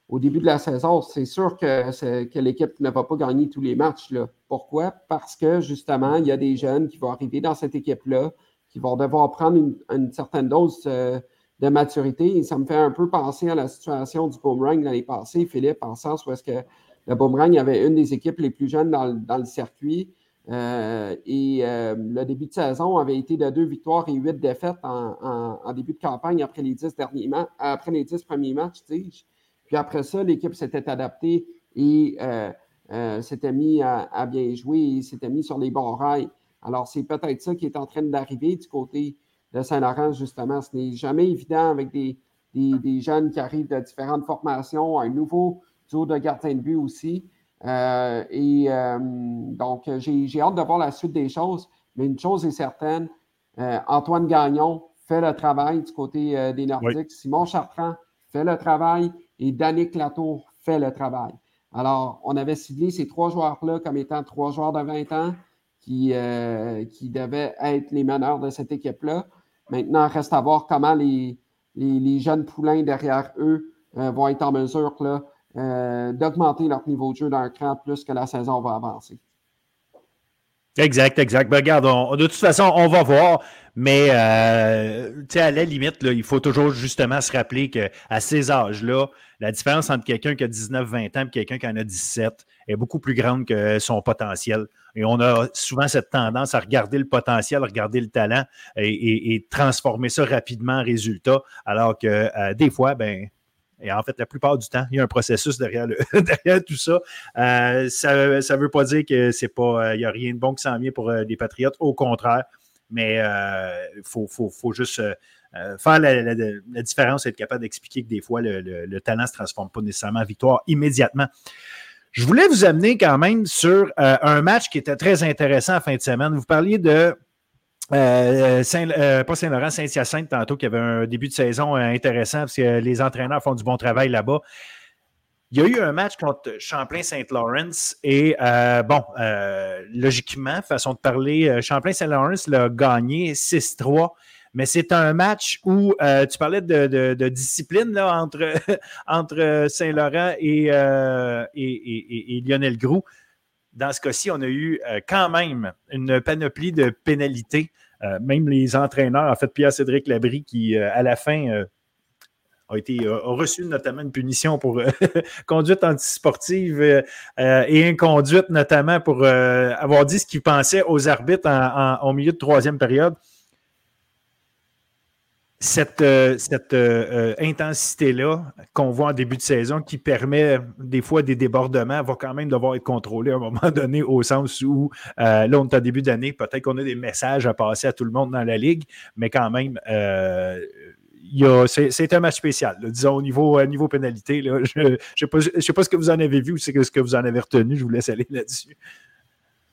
au début de la saison, c'est sûr que, que l'équipe ne va pas gagner tous les matchs. Là. Pourquoi? Parce que justement, il y a des jeunes qui vont arriver dans cette équipe-là qui vont devoir prendre une, certaine dose euh, de maturité. Et ça me fait un peu penser à la situation du Boomerang l'année passée, Philippe, en sens où est-ce que le Boomerang avait une des équipes les plus jeunes dans, le circuit. Euh, et euh, le début de saison avait été de deux victoires et huit défaites en, début de campagne après les dix, derniers après les dix premiers matchs, dis Puis après ça, l'équipe s'était adaptée et s'était mis à, bien jouer et s'était mis sur les bons rails. Alors, c'est peut-être ça qui est en train d'arriver du côté de Saint-Laurent, justement. Ce n'est jamais évident avec des, jeunes qui arrivent de différentes formations, un nouveau tour de gardien de but aussi. Euh, et euh, donc, j'ai hâte de voir la suite des choses. Mais une chose est certaine, euh, Antoine Gagnon fait le travail du côté des Nordiques. Simon Chartrand fait le travail et Danick Latour fait le travail. Alors, on avait ciblé ces trois joueurs-là comme étant trois joueurs de 20 ans qui, qui devaient être les meneurs de cette équipe-là. Maintenant, reste à voir comment les, jeunes poulains derrière eux euh, vont être en mesure euh, d'augmenter leur niveau de jeu d'un cran plus que la saison va avancer. Exact, exact. Ben, regarde, de toute façon, on va voir. Mais euh, à la limite, il faut toujours justement se rappeler qu'à ces âges-là, la différence entre quelqu'un qui a 19-20 ans et quelqu'un qui en a 17 est beaucoup plus grande que son potentiel. Et on a souvent cette tendance à regarder le potentiel, à regarder le talent et, transformer ça rapidement en résultat, alors que euh, des fois, ben, et en fait, la plupart du temps, il y a un processus derrière, tout ça. Euh, ça ne veut pas dire que c'est pas, euh, il n'y a rien de bon qui s'en vient pour les Patriotes. Au contraire, mais il faut, faut, juste faire la, différence et être capable d'expliquer que des fois, le, talent ne se transforme pas nécessairement en victoire immédiatement. Je voulais vous amener quand même sur euh, un match qui était très intéressant en fin de semaine. Vous parliez de euh, Saint, euh, pas Saint-Laurent, Saint-Hyacinthe tantôt, qui avait un début de saison intéressant parce que les entraîneurs font du bon travail là-bas. Il y a eu un match contre Champlain-Saint-Laurence et bon, logiquement, façon de parler, Champlain-Saint-Laurence l'a gagné 6-3 mais c'est un match où euh, tu parlais de, discipline là, entre, entre Saint-Laurent euh, et, et, Lionel Groux. Dans ce cas-ci, on a eu euh, quand même une panoplie de pénalités. même les entraîneurs, en fait, Pierre-Cédric Labry, qui à la fin a, été, reçu notamment une punition pour conduite antisportive et inconduite, notamment pour avoir dit ce qu'il pensait aux arbitres au milieu de troisième période cette, euh, euh, euh, intensité-là qu'on voit en début de saison qui permet des fois des débordements va quand même devoir être contrôlé à un moment donné au sens où là, on est en début d'année, peut-être qu'on a des messages à passer à tout le monde dans la ligue, mais quand même, c'est un match spécial. disons au niveau, pénalité. je ne sais, pas ce que vous en avez vu ou ce que vous en avez retenu. Je vous laisse aller là-dessus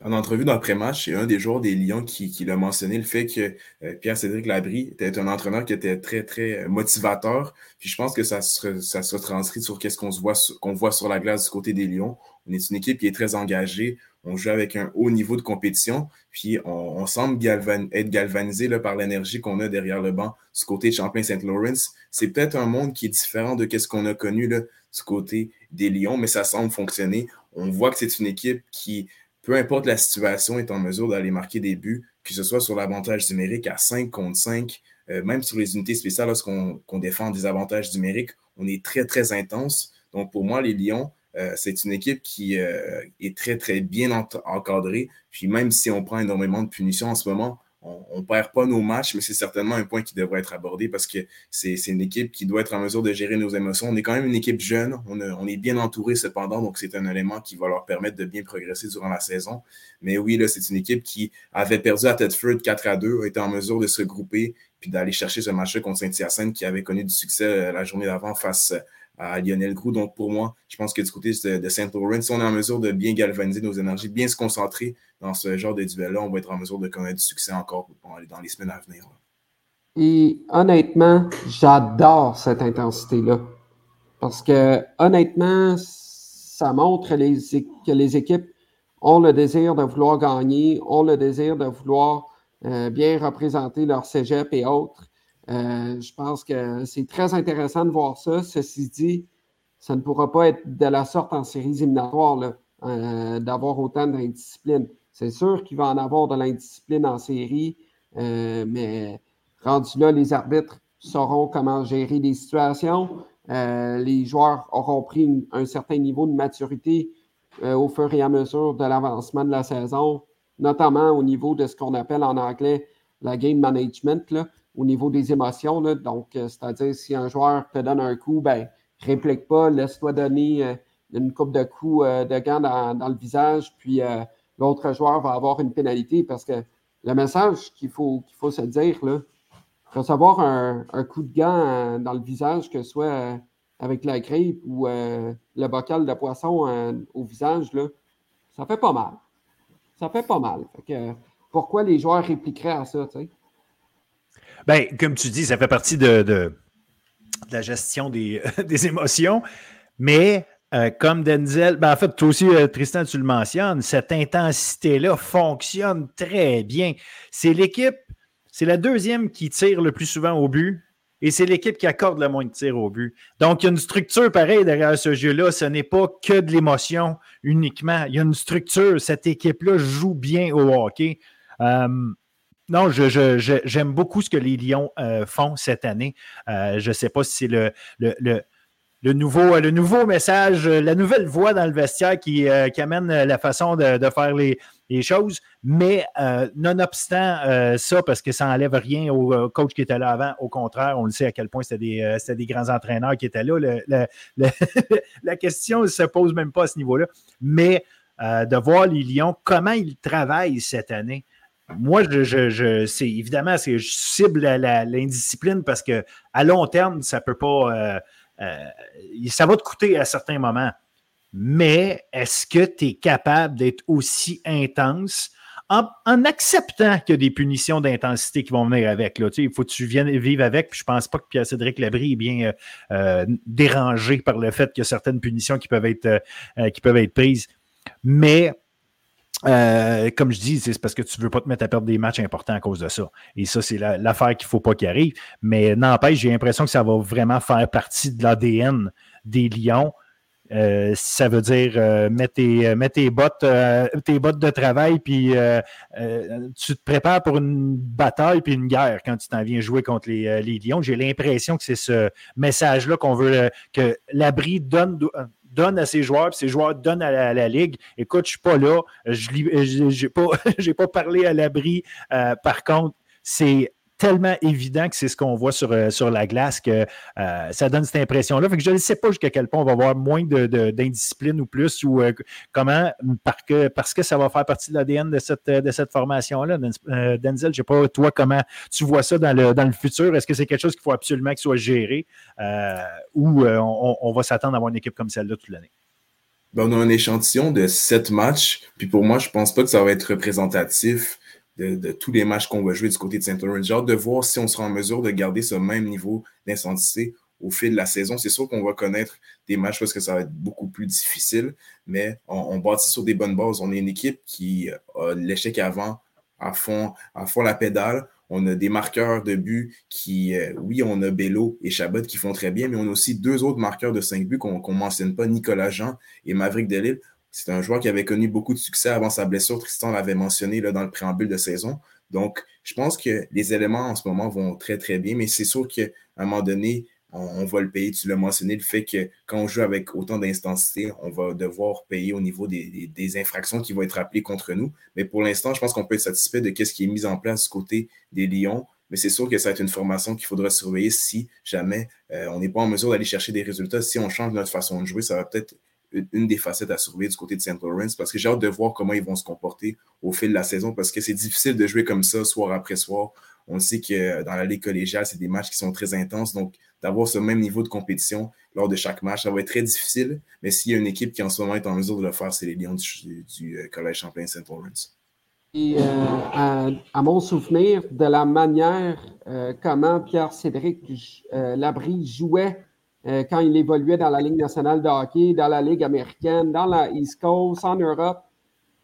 en entrevue d'après-match, c'est un des joueurs des Lions qui, qui l'a mentionné, le fait que euh, Pierre-Cédric Labry était un entraîneur qui était très, très euh, motivateur. Puis je pense que ça se, ça se transcrit sur qu'est-ce qu'on voit, qu'on voit sur la glace du côté des Lions. On est une équipe qui est très engagée. On joue avec un haut niveau de compétition. Puis on, semble être galvanisé là, par l'énergie qu'on a derrière le banc du côté de Champlain-Saint-Lawrence. C'est peut-être un monde qui est différent de ce qu'on a connu là, du côté des Lions, mais ça semble fonctionner. On voit que c'est une équipe qui peu importe la situation, est en mesure d'aller marquer des buts, que ce soit sur l'avantage numérique à 5 contre 5, euh, même sur les unités spéciales, lorsqu'on défend des avantages numériques, on est très, très intense. Donc, pour moi, les Lions, euh, c'est une équipe qui euh, est très, très bien encadrée. Puis même si on prend énormément de punitions en ce moment, on ne perd pas nos matchs, mais c'est certainement un point qui devrait être abordé parce que c'est une équipe qui doit être en mesure de gérer nos émotions. On est quand même une équipe jeune, on, est bien entouré cependant, donc c'est un élément qui va leur permettre de bien progresser durant la saison. Mais oui, là, c'est une équipe qui avait perdu à Tedford 4 à 2, a en mesure de se regrouper puis d'aller chercher ce match-là contre Saint-Hyacinthe qui avait connu du succès euh, la journée d'avant face Lionel Grou. Donc, pour moi, je pense que du côté de, Saint Laurent, si on est en mesure de bien galvaniser nos énergies, bien se concentrer dans ce genre de duel-là, on va être en mesure de connaître du succès encore dans les semaines à venir. Et honnêtement, j'adore cette intensité-là. Parce que honnêtement, ça montre que les équipes ont le désir de vouloir gagner, ont le désir de vouloir euh, bien représenter leur cégep et autres. Euh, je pense que c'est très intéressant de voir ça. Ceci dit, ça ne pourra pas être de la sorte en séries éliminatoires euh, d'avoir autant d'indiscipline. C'est sûr qu'il va en avoir de l'indiscipline en série, euh, mais rendu là, les arbitres sauront comment gérer des situations. les joueurs auront pris un certain niveau de maturité au fur et à mesure de l'avancement de la saison, notamment au niveau de ce qu'on appelle en anglais la game management, là, au niveau des émotions. Donc, c'est-à-dire, si un joueur te donne un coup, ben, réplique pas, laisse-toi donner une coupe de coups de gants dans, le visage, puis l'autre joueur va avoir une pénalité parce que le message qu'il faut, qu'il faut se dire, là, recevoir un, coup de gant euh, dans le visage, que ce soit euh, avec la grippe ou euh, le bocal de poisson au visage, là, ça fait pas mal. Ça fait pas mal. pourquoi les joueurs répliqueraient à ça? Ben, comme tu dis, ça fait partie de, la gestion des, des émotions, mais euh, comme Denzel, ben en fait, toi aussi, euh, Tristan, tu le mentionnes, cette intensité-là fonctionne très bien. C'est l'équipe, c'est la deuxième qui tire le plus souvent au but et c'est l'équipe qui accorde le moins de tirs au but. Donc, il y a une structure pareille derrière ce jeu-là. Ce n'est pas que de l'émotion uniquement. Il y a une structure. Cette équipe-là joue bien au hockey. Euh, non, j'aime beaucoup ce que les Lions font cette année. je ne sais pas si c'est le, le le nouveau, le nouveau message, la nouvelle voix dans le vestiaire qui, euh, amène la façon de, faire les, choses. Mais euh, nonobstant euh, ça, parce que ça n'enlève rien au coach qui était là avant, au contraire, on le sait à quel point c'était des, des, grands entraîneurs qui étaient là. la question ne se pose même pas à ce niveau-là. Mais de voir les Lions, comment ils travaillent cette année. Moi, je, je, c'est évidemment, je cible l'indiscipline parce que à long terme, ça peut pas euh, ça va te coûter à certains moments. Mais est-ce que tu es capable d'être aussi intense en, acceptant qu'il y a des punitions d'intensité qui vont venir avec? Là? il faut que tu viennes vivre avec. Puis je pense pas que Pierre-Cédric Labrie est bien euh, euh, dérangé par le fait qu'il y a certaines punitions qui peuvent être, qui peuvent être prises. Mais euh, comme je dis, c'est parce que tu ne veux pas te mettre à perdre des matchs importants à cause de ça. Et ça, c'est l'affaire qu'il ne faut pas qu'il arrive. Mais n'empêche, j'ai l'impression que ça va vraiment faire partie de l'ADN des Lions. Euh, ça veut dire euh, mettre, tes, bottes, tes bottes de travail, puis tu te prépares pour une bataille puis une guerre quand tu t'en viens jouer contre les, les Lions. J'ai l'impression que c'est ce message-là qu'on veut que l'abri donne donne à ses joueurs, puis ses joueurs donnent à la, Ligue. Écoute, je suis pas là, je n'ai pas, pas parlé à l'abri. Euh, par contre, c'est tellement évident que c'est ce qu'on voit sur, euh, sur la glace que euh, ça donne cette impression-là. je ne sais pas jusqu'à quel point on va avoir moins d'indiscipline ou plus, ou euh, comment, parce que, parce que ça va faire partie de l'ADN de cette, de cette formation-là. Denzel, je ne sais pas, toi, comment tu vois ça dans le, dans le futur? Est-ce que c'est quelque chose qu'il faut absolument qu'il soit géré ou on, va s'attendre à avoir une équipe comme celle-là toute l'année? Ben, on a un échantillon de sept matchs, puis pour moi, je pense pas que ça va être représentatif de, tous les matchs qu'on va jouer du côté de Saint Laurent. J'ai hâte de voir si on sera en mesure de garder ce même niveau d'intensité au fil de la saison. C'est sûr qu'on va connaître des matchs parce que ça va être beaucoup plus difficile, mais on, bâtit sur des bonnes bases. On est une équipe qui a l'échec avant à fond, à fond la pédale. On a des marqueurs de but qui, euh, oui, on a Bello et Chabot qui font très bien, mais on a aussi deux autres marqueurs de cinq buts qu'on ne mentionne pas, Nicolas Jean et Maverick Delille. C'est un joueur qui avait connu beaucoup de succès avant sa blessure. Tristan l'avait mentionné dans le préambule de saison. Donc, je pense que les éléments en ce moment vont très, très bien, mais c'est sûr qu'à un moment donné, on, va le payer. Tu l'as mentionné, le fait que quand on joue avec autant d'intensité, on va devoir payer au niveau des, infractions qui vont être appelées contre nous. Mais pour l'instant, je pense qu'on peut être satisfait de ce qui est mis en place du côté des Lions. Mais c'est sûr que ça va être une formation qu'il faudra surveiller si jamais euh, on n'est pas en mesure d'aller chercher des résultats. Si on change notre façon de jouer, ça va peut-être une des facettes à surveiller du côté de St. Lawrence parce que j'ai hâte de voir comment ils vont se comporter au fil de la saison parce que c'est difficile de jouer comme ça soir après soir. On sait que dans la Ligue collégiale, c'est des matchs qui sont très intenses. Donc, d'avoir ce même niveau de compétition lors de chaque match, ça va être très difficile. Mais s'il y a une équipe qui en ce moment est en mesure de le faire, c'est les Lions du, euh, Collège Champlain St. Lawrence. Et euh, à, mon souvenir de la manière euh, comment Pierre-Cédric Labrie jouait euh, quand il évoluait dans la Ligue nationale de hockey, dans la Ligue américaine, dans la East Coast, en Europe.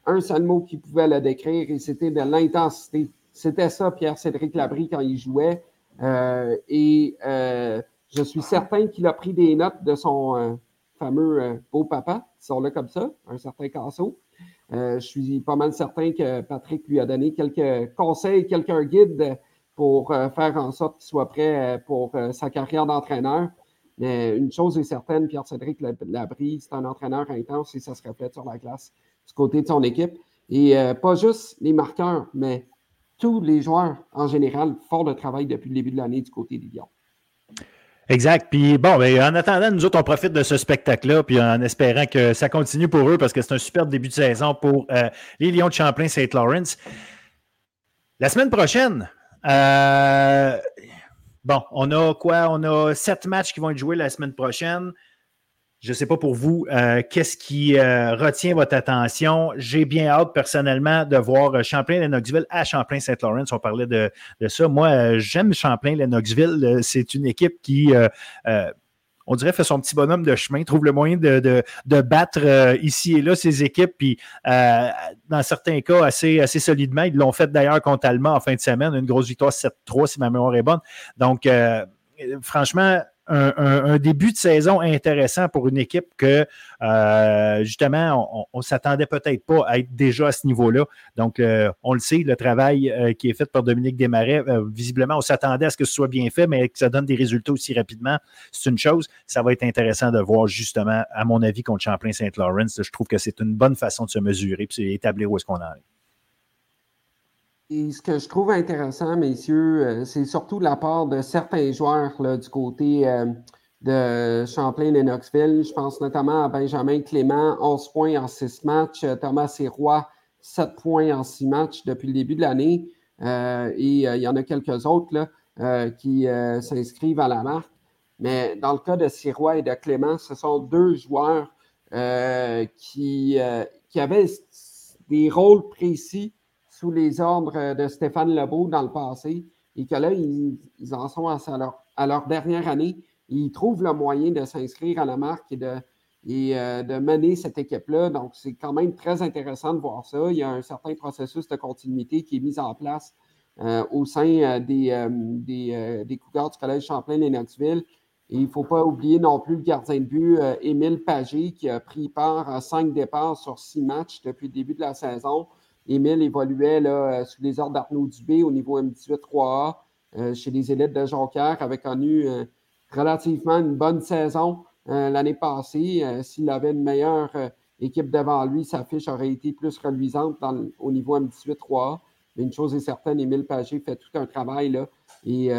Un seul mot qui pouvait le décrire et c'était de l'intensité. C'était ça, Pierre-Cédric Labrie, quand il jouait. Euh, et euh, je suis certain qu'il a pris des notes de son fameux beau papa, qui sont là comme ça, un certain Casso. je suis pas mal certain que Patrick lui a donné quelques conseils, quelques guides pour faire en sorte qu'il soit prêt pour sa carrière d'entraîneur. Mais une chose est certaine, Pierre-Cédric Labrie, c'est un entraîneur intense et ça se reflète sur la glace du côté de son équipe. Et pas juste les marqueurs, mais tous les joueurs en général font le travail depuis le début de l'année du côté des Lions. Exact. Puis bon, ben, en attendant, nous autres, on profite de ce spectacle-là, puis en espérant que ça continue pour eux, parce que c'est un super début de saison pour euh, les Lions de Champlain-Saint Lawrence. La semaine prochaine, euh, bon, on a quoi? On a sept matchs qui vont être joués la semaine prochaine. Je ne sais pas pour vous, euh, qu'est-ce qui euh, retient votre attention? J'ai bien hâte personnellement de voir euh, Champlain-Lennoxville à Champlain-Saint-Laurent. On parlait de, ça. Moi, j'aime Champlain-Lennoxville. C'est une équipe qui, on dirait, fait son petit bonhomme de chemin, trouve le moyen de, battre ici et là ses équipes. Puis, dans certains cas, assez, assez solidement. Ils l'ont fait d'ailleurs contre Allemand en fin de semaine. Une grosse victoire 7-3, si ma mémoire est bonne. Donc, franchement, un, début de saison intéressant pour une équipe que, euh, justement, on ne s'attendait peut-être pas à être déjà à ce niveau-là. Donc, euh, on le sait, le travail euh, qui est fait par Dominique Desmarais, visiblement, on s'attendait à ce que ce soit bien fait, mais que ça donne des résultats aussi rapidement, c'est une chose. Ça va être intéressant de voir, justement, à mon avis, contre Champlain-Saint-Laurent. Je trouve que c'est une bonne façon de se mesurer et établir où est-ce qu'on en est. Et ce que je trouve intéressant, messieurs, euh, c'est surtout la part de certains joueurs là, du côté euh, de Champlain et Knoxville. Je pense notamment à Benjamin Clément, 11 points en 6 matchs. Euh, Thomas Sirois, 7 points en 6 matchs depuis le début de l'année. et il y en a quelques autres là, qui s'inscrivent à la marque. Mais dans le cas de Sirois et de Clément, ce sont deux joueurs qui, qui avaient des rôles précis sous les ordres de Stéphane Lebeau dans le passé et que là, ils, en sont à leur, dernière année. Ils trouvent le moyen de s'inscrire à la marque et euh, de mener cette équipe-là. Donc, c'est quand même très intéressant de voir ça. Il y a un certain processus de continuité qui est mis en place euh, au sein euh, des, Cougars du Collège Champlain et Knoxville. Et il ne faut pas oublier non plus le gardien de but, Émile Pagé, qui a pris part à cinq départs sur six matchs depuis le début de la saison. Émile évoluait euh, sous les ordres d'Arnaud Dubé au niveau M18-3A euh, chez les élites de Jonquière, avait connu euh, relativement une bonne saison l'année passée. S'il avait une meilleure équipe devant lui, sa fiche aurait été plus reluisante au niveau M18-3A. Mais une chose est certaine, Émile Pagé fait tout un travail là. Et,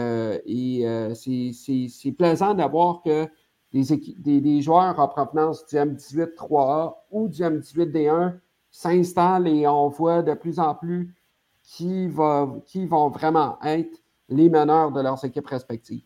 c'est plaisant d'avoir que des, des, joueurs en provenance du M18-3A ou du M18-D1 s'installe et on voit de plus en plus qui, va, qui vont vraiment être les meneurs de leurs équipes respectives.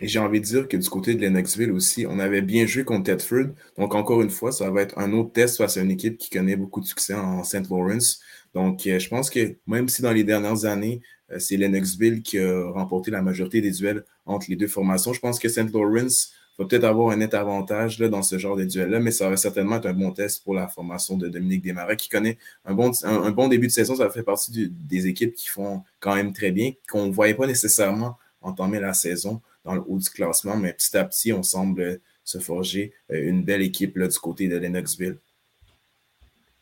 Et j'ai envie de dire que du côté de Lennoxville aussi, on avait bien joué contre Tedford. Donc, encore une fois, ça va être un autre test face à une équipe qui connaît beaucoup de succès en St. Lawrence. Donc, euh, je pense que même si dans les dernières années, euh, c'est Lennoxville qui a remporté la majorité des duels entre les deux formations, je pense que St. Lawrence va peut-être avoir un net avantage là, dans ce genre de duel-là, mais ça va certainement être un bon test pour la formation de Dominique Desmarais, qui connaît un bon, un, bon début de saison. Ça fait partie des équipes qui font quand même très bien, qu'on ne voyait pas nécessairement entamer la saison dans le haut du classement, mais petit à petit, on semble se forger euh, une belle équipe là, du côté de Lennoxville.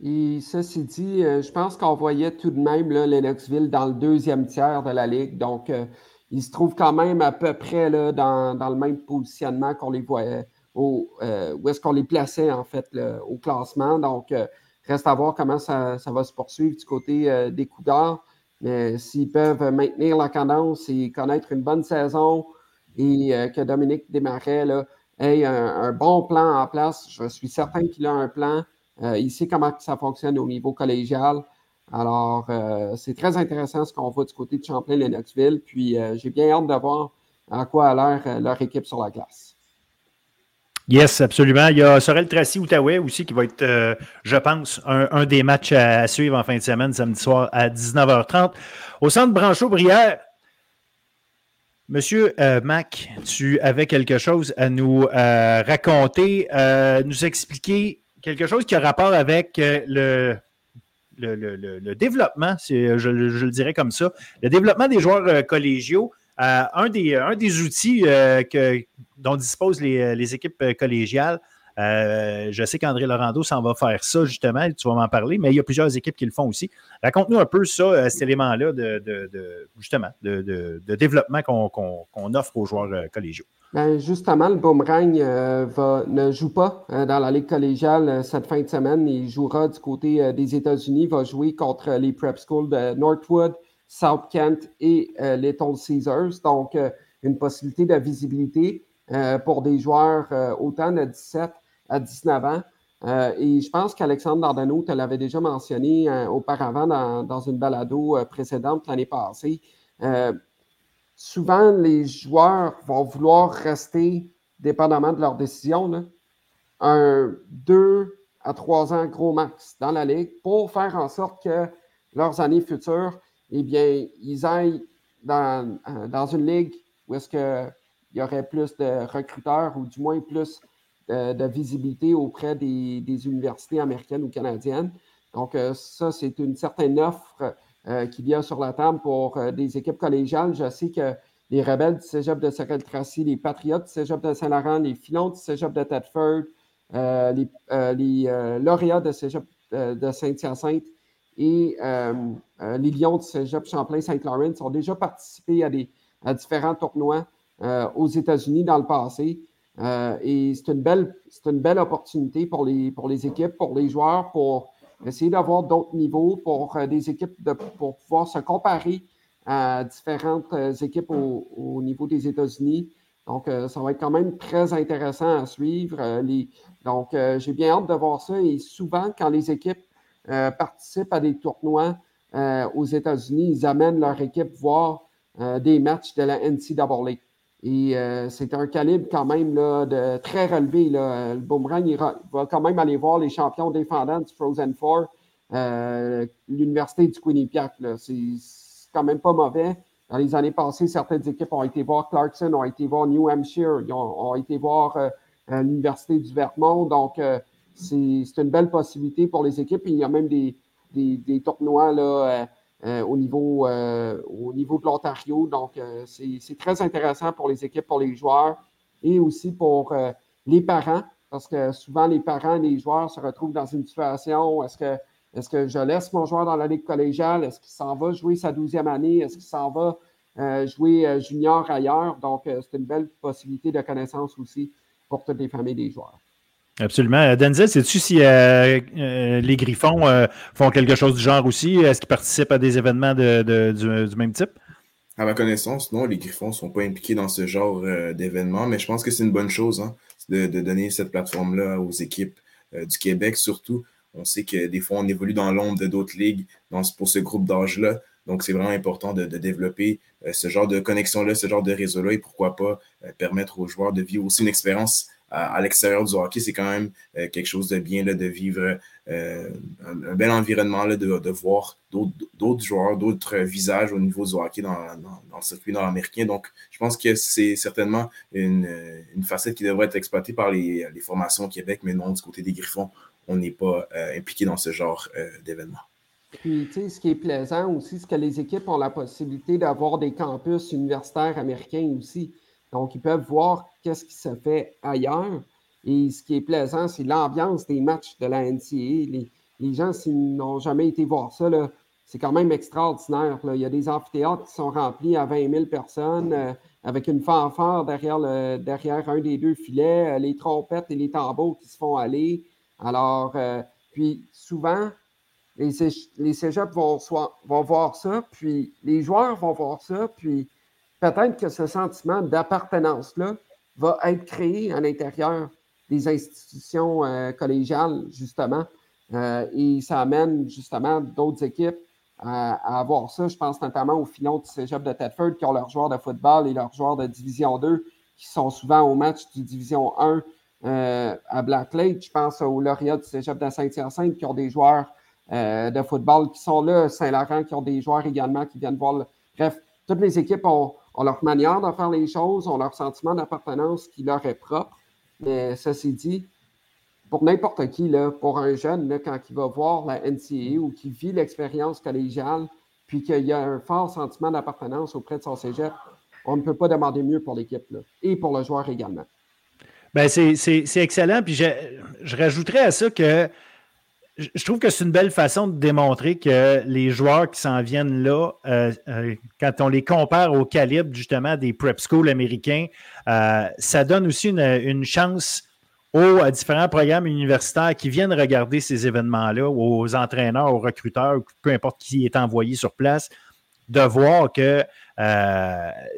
Et ceci dit, euh, je pense qu'on voyait tout de même là, Lennoxville dans le deuxième tiers de la Ligue. Donc, euh, ils se trouvent quand même à peu près là, dans, le même positionnement qu'on les voyait, au, euh, où est-ce qu'on les plaçait en fait au classement. Donc, euh, reste à voir comment ça, va se poursuivre du côté euh, des d'or. Mais s'ils peuvent maintenir la cadence et connaître une bonne saison et que Dominique Desmarais là, ait un, bon plan en place, je suis certain qu'il a un plan. il sait comment ça fonctionne au niveau collégial. Alors, euh, c'est très intéressant ce qu'on voit du côté de Champlain-Lennoxville. Puis, euh, j'ai bien hâte de voir à quoi a l'air euh, leur équipe sur la glace. Yes, absolument. Il y a Sorel Tracy Outaouais aussi qui va être, je pense, un, des matchs à, suivre en fin de semaine, samedi soir à 19h30. Au centre Branchot-Brière, Monsieur Mac, tu avais quelque chose à nous raconter, nous expliquer quelque chose qui a rapport avec le le, développement, je, je, le dirais comme ça, le développement des joueurs euh, collégiaux, euh, un, des, outils euh, dont disposent les, équipes collégiales Euh, je sais qu'André Laurando s'en va faire ça, justement, tu vas m'en parler, mais il y a plusieurs équipes qui le font aussi. Raconte-nous un peu ça, euh, cet élément-là de, justement, de, développement qu'on offre aux joueurs euh, collégiaux. Ben justement, le Boomerang ne joue pas dans la Ligue collégiale cette fin de semaine. Il jouera du côté des États-Unis, va jouer contre les prep schools de Northwood, South Kent et Little Caesars. Donc, une possibilité de visibilité pour des joueurs autant de 17 à 19 ans. Euh, et je pense qu'Alexandre Dardano te l'avait déjà mentionné euh, auparavant dans, une balado euh, précédente l'année passée. souvent, les joueurs vont vouloir rester, dépendamment de leur décision, un 2 à 3 ans gros max dans la ligue pour faire en sorte que leurs années futures, eh bien, ils aillent dans, dans une ligue où est-ce qu'il y aurait plus de recruteurs ou du moins plus euh, de visibilité auprès des, universités américaines ou canadiennes. Donc, euh, ça, c'est une certaine offre euh, qui vient sur la table pour des équipes collégiales. Je sais que les Rebelles du Cégep de Sorel Tracy, les Patriotes du Cégep de Saint-Laurent, les Filons du Cégep de Tedford, les, lauréats de Cégep de Saint-Hyacinthe et les Lions du Cégep Champlain-Saint-Laurent ont déjà participé à, des, à différents tournois aux États-Unis dans le passé. Euh, et c'est une, belle, une belle opportunité pour les, pour les équipes, pour les joueurs, pour essayer d'avoir d'autres niveaux, pour euh, des équipes de, pour pouvoir se comparer à différentes euh, équipes au, niveau des États-Unis. Donc, ça va être quand même très intéressant à suivre. Donc, j'ai bien hâte de voir ça. Et souvent, quand les équipes participent à des tournois aux États-Unis, ils amènent leur équipe voir des matchs de la NCAA. Et euh, c'est un calibre quand même là, de très relevé. Là. Le Boomerang il va quand même aller voir les champions défendants du Frozen Four, euh, l'Université du Quinnipiac. C'est quand même pas mauvais. Dans les années passées, certaines équipes ont été voir Clarkson, ont été voir New Hampshire, ils ont, été voir euh, l'Université du Vermont. Donc, c'est une belle possibilité pour les équipes. il y a même des, des, des tournois là, euh, au, niveau, euh, au niveau de l'Ontario. Donc, euh, c'est très intéressant pour les équipes, pour les joueurs et aussi pour les parents, parce que souvent les parents et les joueurs se retrouvent dans une situation est-ce que, est que je laisse mon joueur dans la ligue collégiale? Est-ce qu'il s'en va jouer sa douzième année? Est-ce qu'il s'en va jouer junior ailleurs? Donc, c'est une belle possibilité de connaissance aussi pour toutes les familles des joueurs. Absolument. Euh, Denzel, sais-tu si euh, euh, les Griffons font quelque chose du genre aussi? Est-ce qu'ils participent à des événements du, même type? À ma connaissance, non, les Griffons ne sont pas impliqués dans ce genre d'événements, mais je pense que c'est une bonne chose hein, de, donner cette plateforme-là aux équipes du Québec, surtout. On sait que des fois, on évolue dans l'ombre de d'autres ligues pour ce groupe d'âge-là. Donc, c'est vraiment important de, développer ce genre de connexion-là, ce genre de réseau-là, et pourquoi pas permettre aux joueurs de vivre aussi une expérience à, l'extérieur du hockey, c'est quand même euh, quelque chose de bien là, de vivre euh, un, bel environnement, là, de, voir d'autres joueurs, d'autres visages au niveau du hockey dans, le circuit nord-américain. Donc, je pense que c'est certainement une, une, facette qui devrait être exploitée par les, formations au Québec, mais non, du côté des Griffons, on n'est pas euh, impliqué dans ce genre d'événement. Puis, tu sais, ce qui est plaisant aussi, c'est que les équipes ont la possibilité d'avoir des campus universitaires américains aussi. Donc, ils peuvent voir qu'est-ce qui se fait ailleurs. Et ce qui est plaisant, c'est l'ambiance des matchs de la NCA. Les, gens, s'ils n'ont jamais été voir ça, c'est quand même extraordinaire. Il y a des amphithéâtres qui sont remplis à 20 000 personnes euh, avec une fanfare derrière, derrière un des deux filets, euh, les trompettes et les tambours qui se font aller. Alors, euh, puis souvent, les, les cégeps vont voir ça, puis les joueurs vont voir ça, puis peut-être que ce sentiment d'appartenance-là va être créé à l'intérieur des institutions euh, collégiales, justement. Euh, et ça amène justement d'autres équipes à, avoir ça. Je pense notamment aux filons du cégep de Tedford qui ont leurs joueurs de football et leurs joueurs de Division 2 qui sont souvent au match du Division 1 euh, à Black Lake. Je pense aux lauréats du cégep de Saint-Hyacinthe qui ont des joueurs de football qui sont là, Saint-Laurent qui ont des joueurs également qui viennent voir. Bref, toutes les équipes ont, ont leur manière de faire les choses, ont leur sentiment d'appartenance qui leur est propre. Mais ceci dit, pour n'importe qui, pour un jeune, là, quand il va voir la NCA ou qui vit l'expérience collégiale, puis qu'il y a un fort sentiment d'appartenance auprès de son cégep, on ne peut pas demander mieux pour l'équipe et pour le joueur également. Ben c'est excellent. Puis je rajouterais à ça que je trouve que c'est une belle façon de démontrer que les joueurs qui s'en viennent là, euh, euh, quand on les compare au calibre justement des prep schools américains, euh, ça donne aussi une, chance aux différents programmes universitaires qui viennent regarder ces événements-là, aux entraîneurs, aux recruteurs, peu importe qui est envoyé sur place, de voir que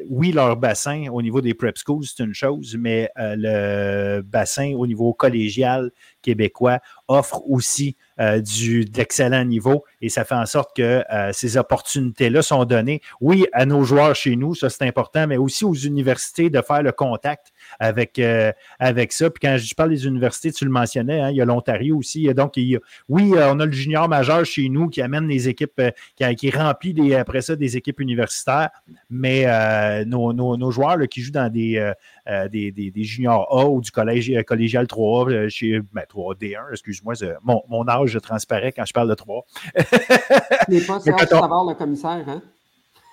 oui, leur bassin au niveau des prep schools, c'est une chose, mais le bassin au niveau collégial québécois offre aussi euh, du, d'excellent niveau et ça fait en sorte que euh, ces opportunités-là sont données, oui, à nos joueurs chez nous, ça c'est important, mais aussi aux universités de faire le contact avec, euh, avec ça. Puis quand je parle des universités, tu le mentionnais, hein, il y a l'Ontario aussi. Donc, il oui, on a le junior majeur chez nous qui amène les équipes, qui, qui, remplit des, après ça des équipes universitaires, mais nos, nos, joueurs qui jouent dans des, des, des, juniors A ou du collège collégial 3A, chez, ben, 3D1, excuse-moi, mon, mon âge je transparais quand je parle de 3. Tu n'es pas Serge Savard, le commissaire, hein?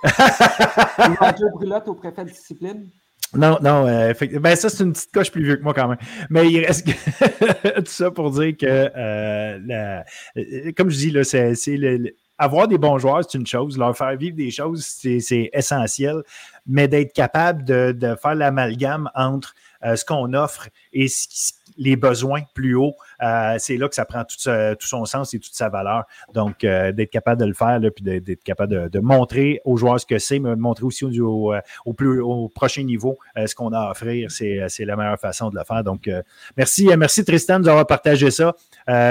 Brulotte au préfet de discipline? Non, non, euh, ben ça, c'est une petite coche plus vieux que moi quand même. Mais il reste tout ça pour dire que, euh, euh, comme je dis, là, c'est, avoir des bons joueurs, c'est une chose. Leur faire vivre des choses, c'est, essentiel. Mais d'être capable de, de faire l'amalgame entre ce qu'on offre et ce les besoins plus haut, euh, c'est là que ça prend tout, son sens et toute sa valeur. Donc, euh, d'être capable de le faire, puis d'être capable de, montrer aux joueurs ce que c'est, mais de montrer aussi au, euh, plus, au prochain niveau ce qu'on a à offrir, c'est la meilleure façon de le faire. Donc, merci, merci Tristan de nous avoir partagé ça,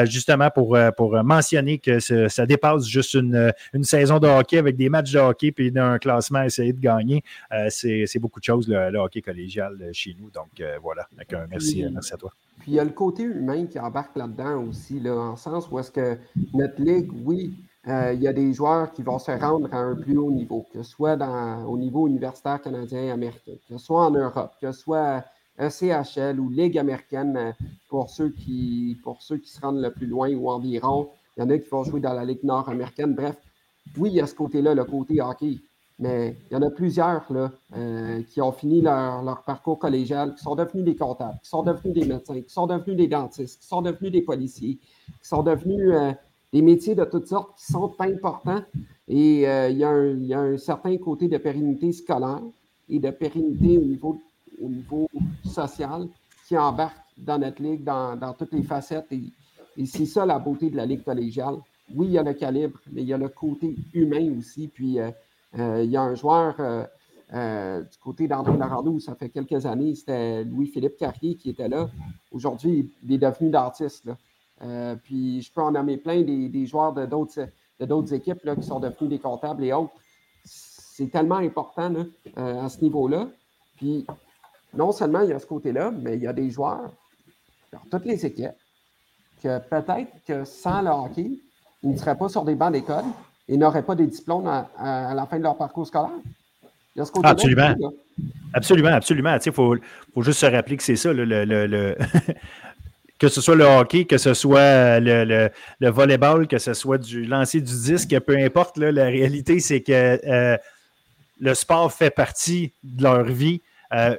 justement pour, mentionner que ça dépasse juste une, saison de hockey avec des matchs de hockey puis un classement à essayer de gagner. c'est beaucoup de choses, le, hockey collégial chez nous. Donc, voilà. merci, merci à toi. Puis il y a le côté humain qui embarque là-dedans aussi, là, en sens où est-ce que notre ligue, oui, euh, il y a des joueurs qui vont se rendre à un plus haut niveau, que ce soit au niveau universitaire canadien et américain, que ce soit en Europe, que ce soit ECHL ou Ligue américaine euh, pour ceux qui, pour ceux qui se rendent le plus loin ou environ. Il y en a qui vont jouer dans la Ligue nord-américaine. Bref, oui, il y a ce côté-là, le côté hockey. Mais il y en a plusieurs là, euh, qui ont fini leur, parcours collégial, qui sont devenus des comptables, qui sont devenus des médecins, qui sont devenus des dentistes, qui sont devenus des policiers, qui sont devenus euh, des métiers de toutes sortes qui sont importants. Et euh, il, y a un, certain côté de pérennité scolaire et de pérennité au niveau, au niveau social qui embarque dans notre ligue, dans, toutes les facettes. Et, et c'est ça la beauté de la ligue collégiale. Oui, il y a le calibre, mais il y a le côté humain aussi. Puis il y a un joueur euh, euh, du côté d'André Larandou, ça fait quelques années, c'était Louis-Philippe Carrier qui était là. Aujourd'hui, il est devenu dentiste. puis je peux en nommer plein des, joueurs de d'autres équipes qui sont devenus des comptables et autres. C'est tellement important à ce niveau-là. Puis non seulement il y a ce côté-là, mais il y a des joueurs dans toutes les équipes que peut-être que sans le hockey, ils ne seraient pas sur des bancs d'école, et n'auraient pas des diplômes à, la fin de leur parcours scolaire. absolument. absolument, absolument. Il faut, juste se rappeler que c'est ça, le, que ce soit le hockey, que ce soit le, volleyball, que ce soit du lancer du disque, peu importe, la réalité, c'est que euh, le sport fait partie de leur vie. Euh,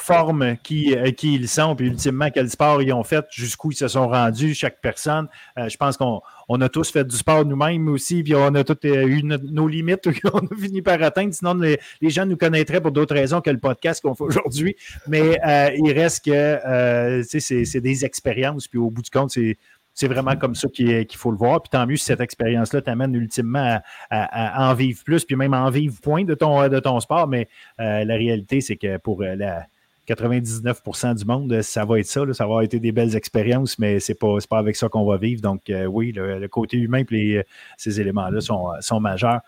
forme qui, euh, qui ils sont, puis ultimement, quel sport ils ont fait, jusqu'où ils se sont rendus, chaque personne. Euh, je pense qu'on on a tous fait du sport nous-mêmes aussi, puis on a tous euh, eu nos limites qu'on a fini par atteindre. Sinon, les, gens nous connaîtraient pour d'autres raisons que le podcast qu'on fait aujourd'hui. Mais il reste que c'est des expériences, puis au bout du compte, c'est c'est vraiment comme ça qu'il faut le voir. Puis tant mieux si cette expérience-là t'amène ultimement à, en vivre plus, puis même en vivre point de ton, de ton sport. Mais la réalité, c'est que pour la, 99% du monde, ça va être ça. ça va être des belles expériences, mais ce n'est pas, pas avec ça qu'on va vivre. Donc, euh, oui, le, côté humain et ces éléments-là sont, majeurs.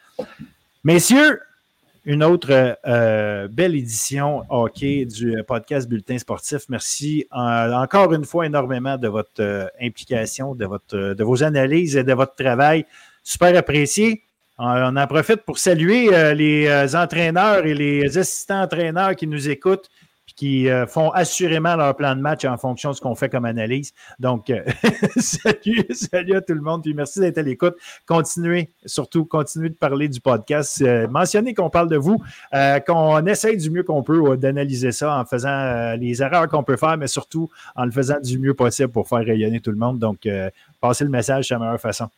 Messieurs, une autre euh, belle édition hockey du podcast Bulletin sportif. Merci euh, encore une fois énormément de votre implication, de, votre, de vos analyses et de votre travail. Super apprécié. On en profite pour saluer les entraîneurs et les assistants entraîneurs qui nous écoutent qui euh, font assurément leur plan de match en fonction de ce qu'on fait comme analyse. Donc, euh, salut, salut à tout le monde, puis merci d'être à l'écoute. Continuez, surtout, continuez de parler du podcast. Euh, mentionnez qu'on parle de vous, qu'on essaye du mieux qu'on peut d'analyser ça en faisant les erreurs qu'on peut faire, mais surtout en le faisant du mieux possible pour faire rayonner tout le monde. Donc, passez le message, c'est la meilleure façon.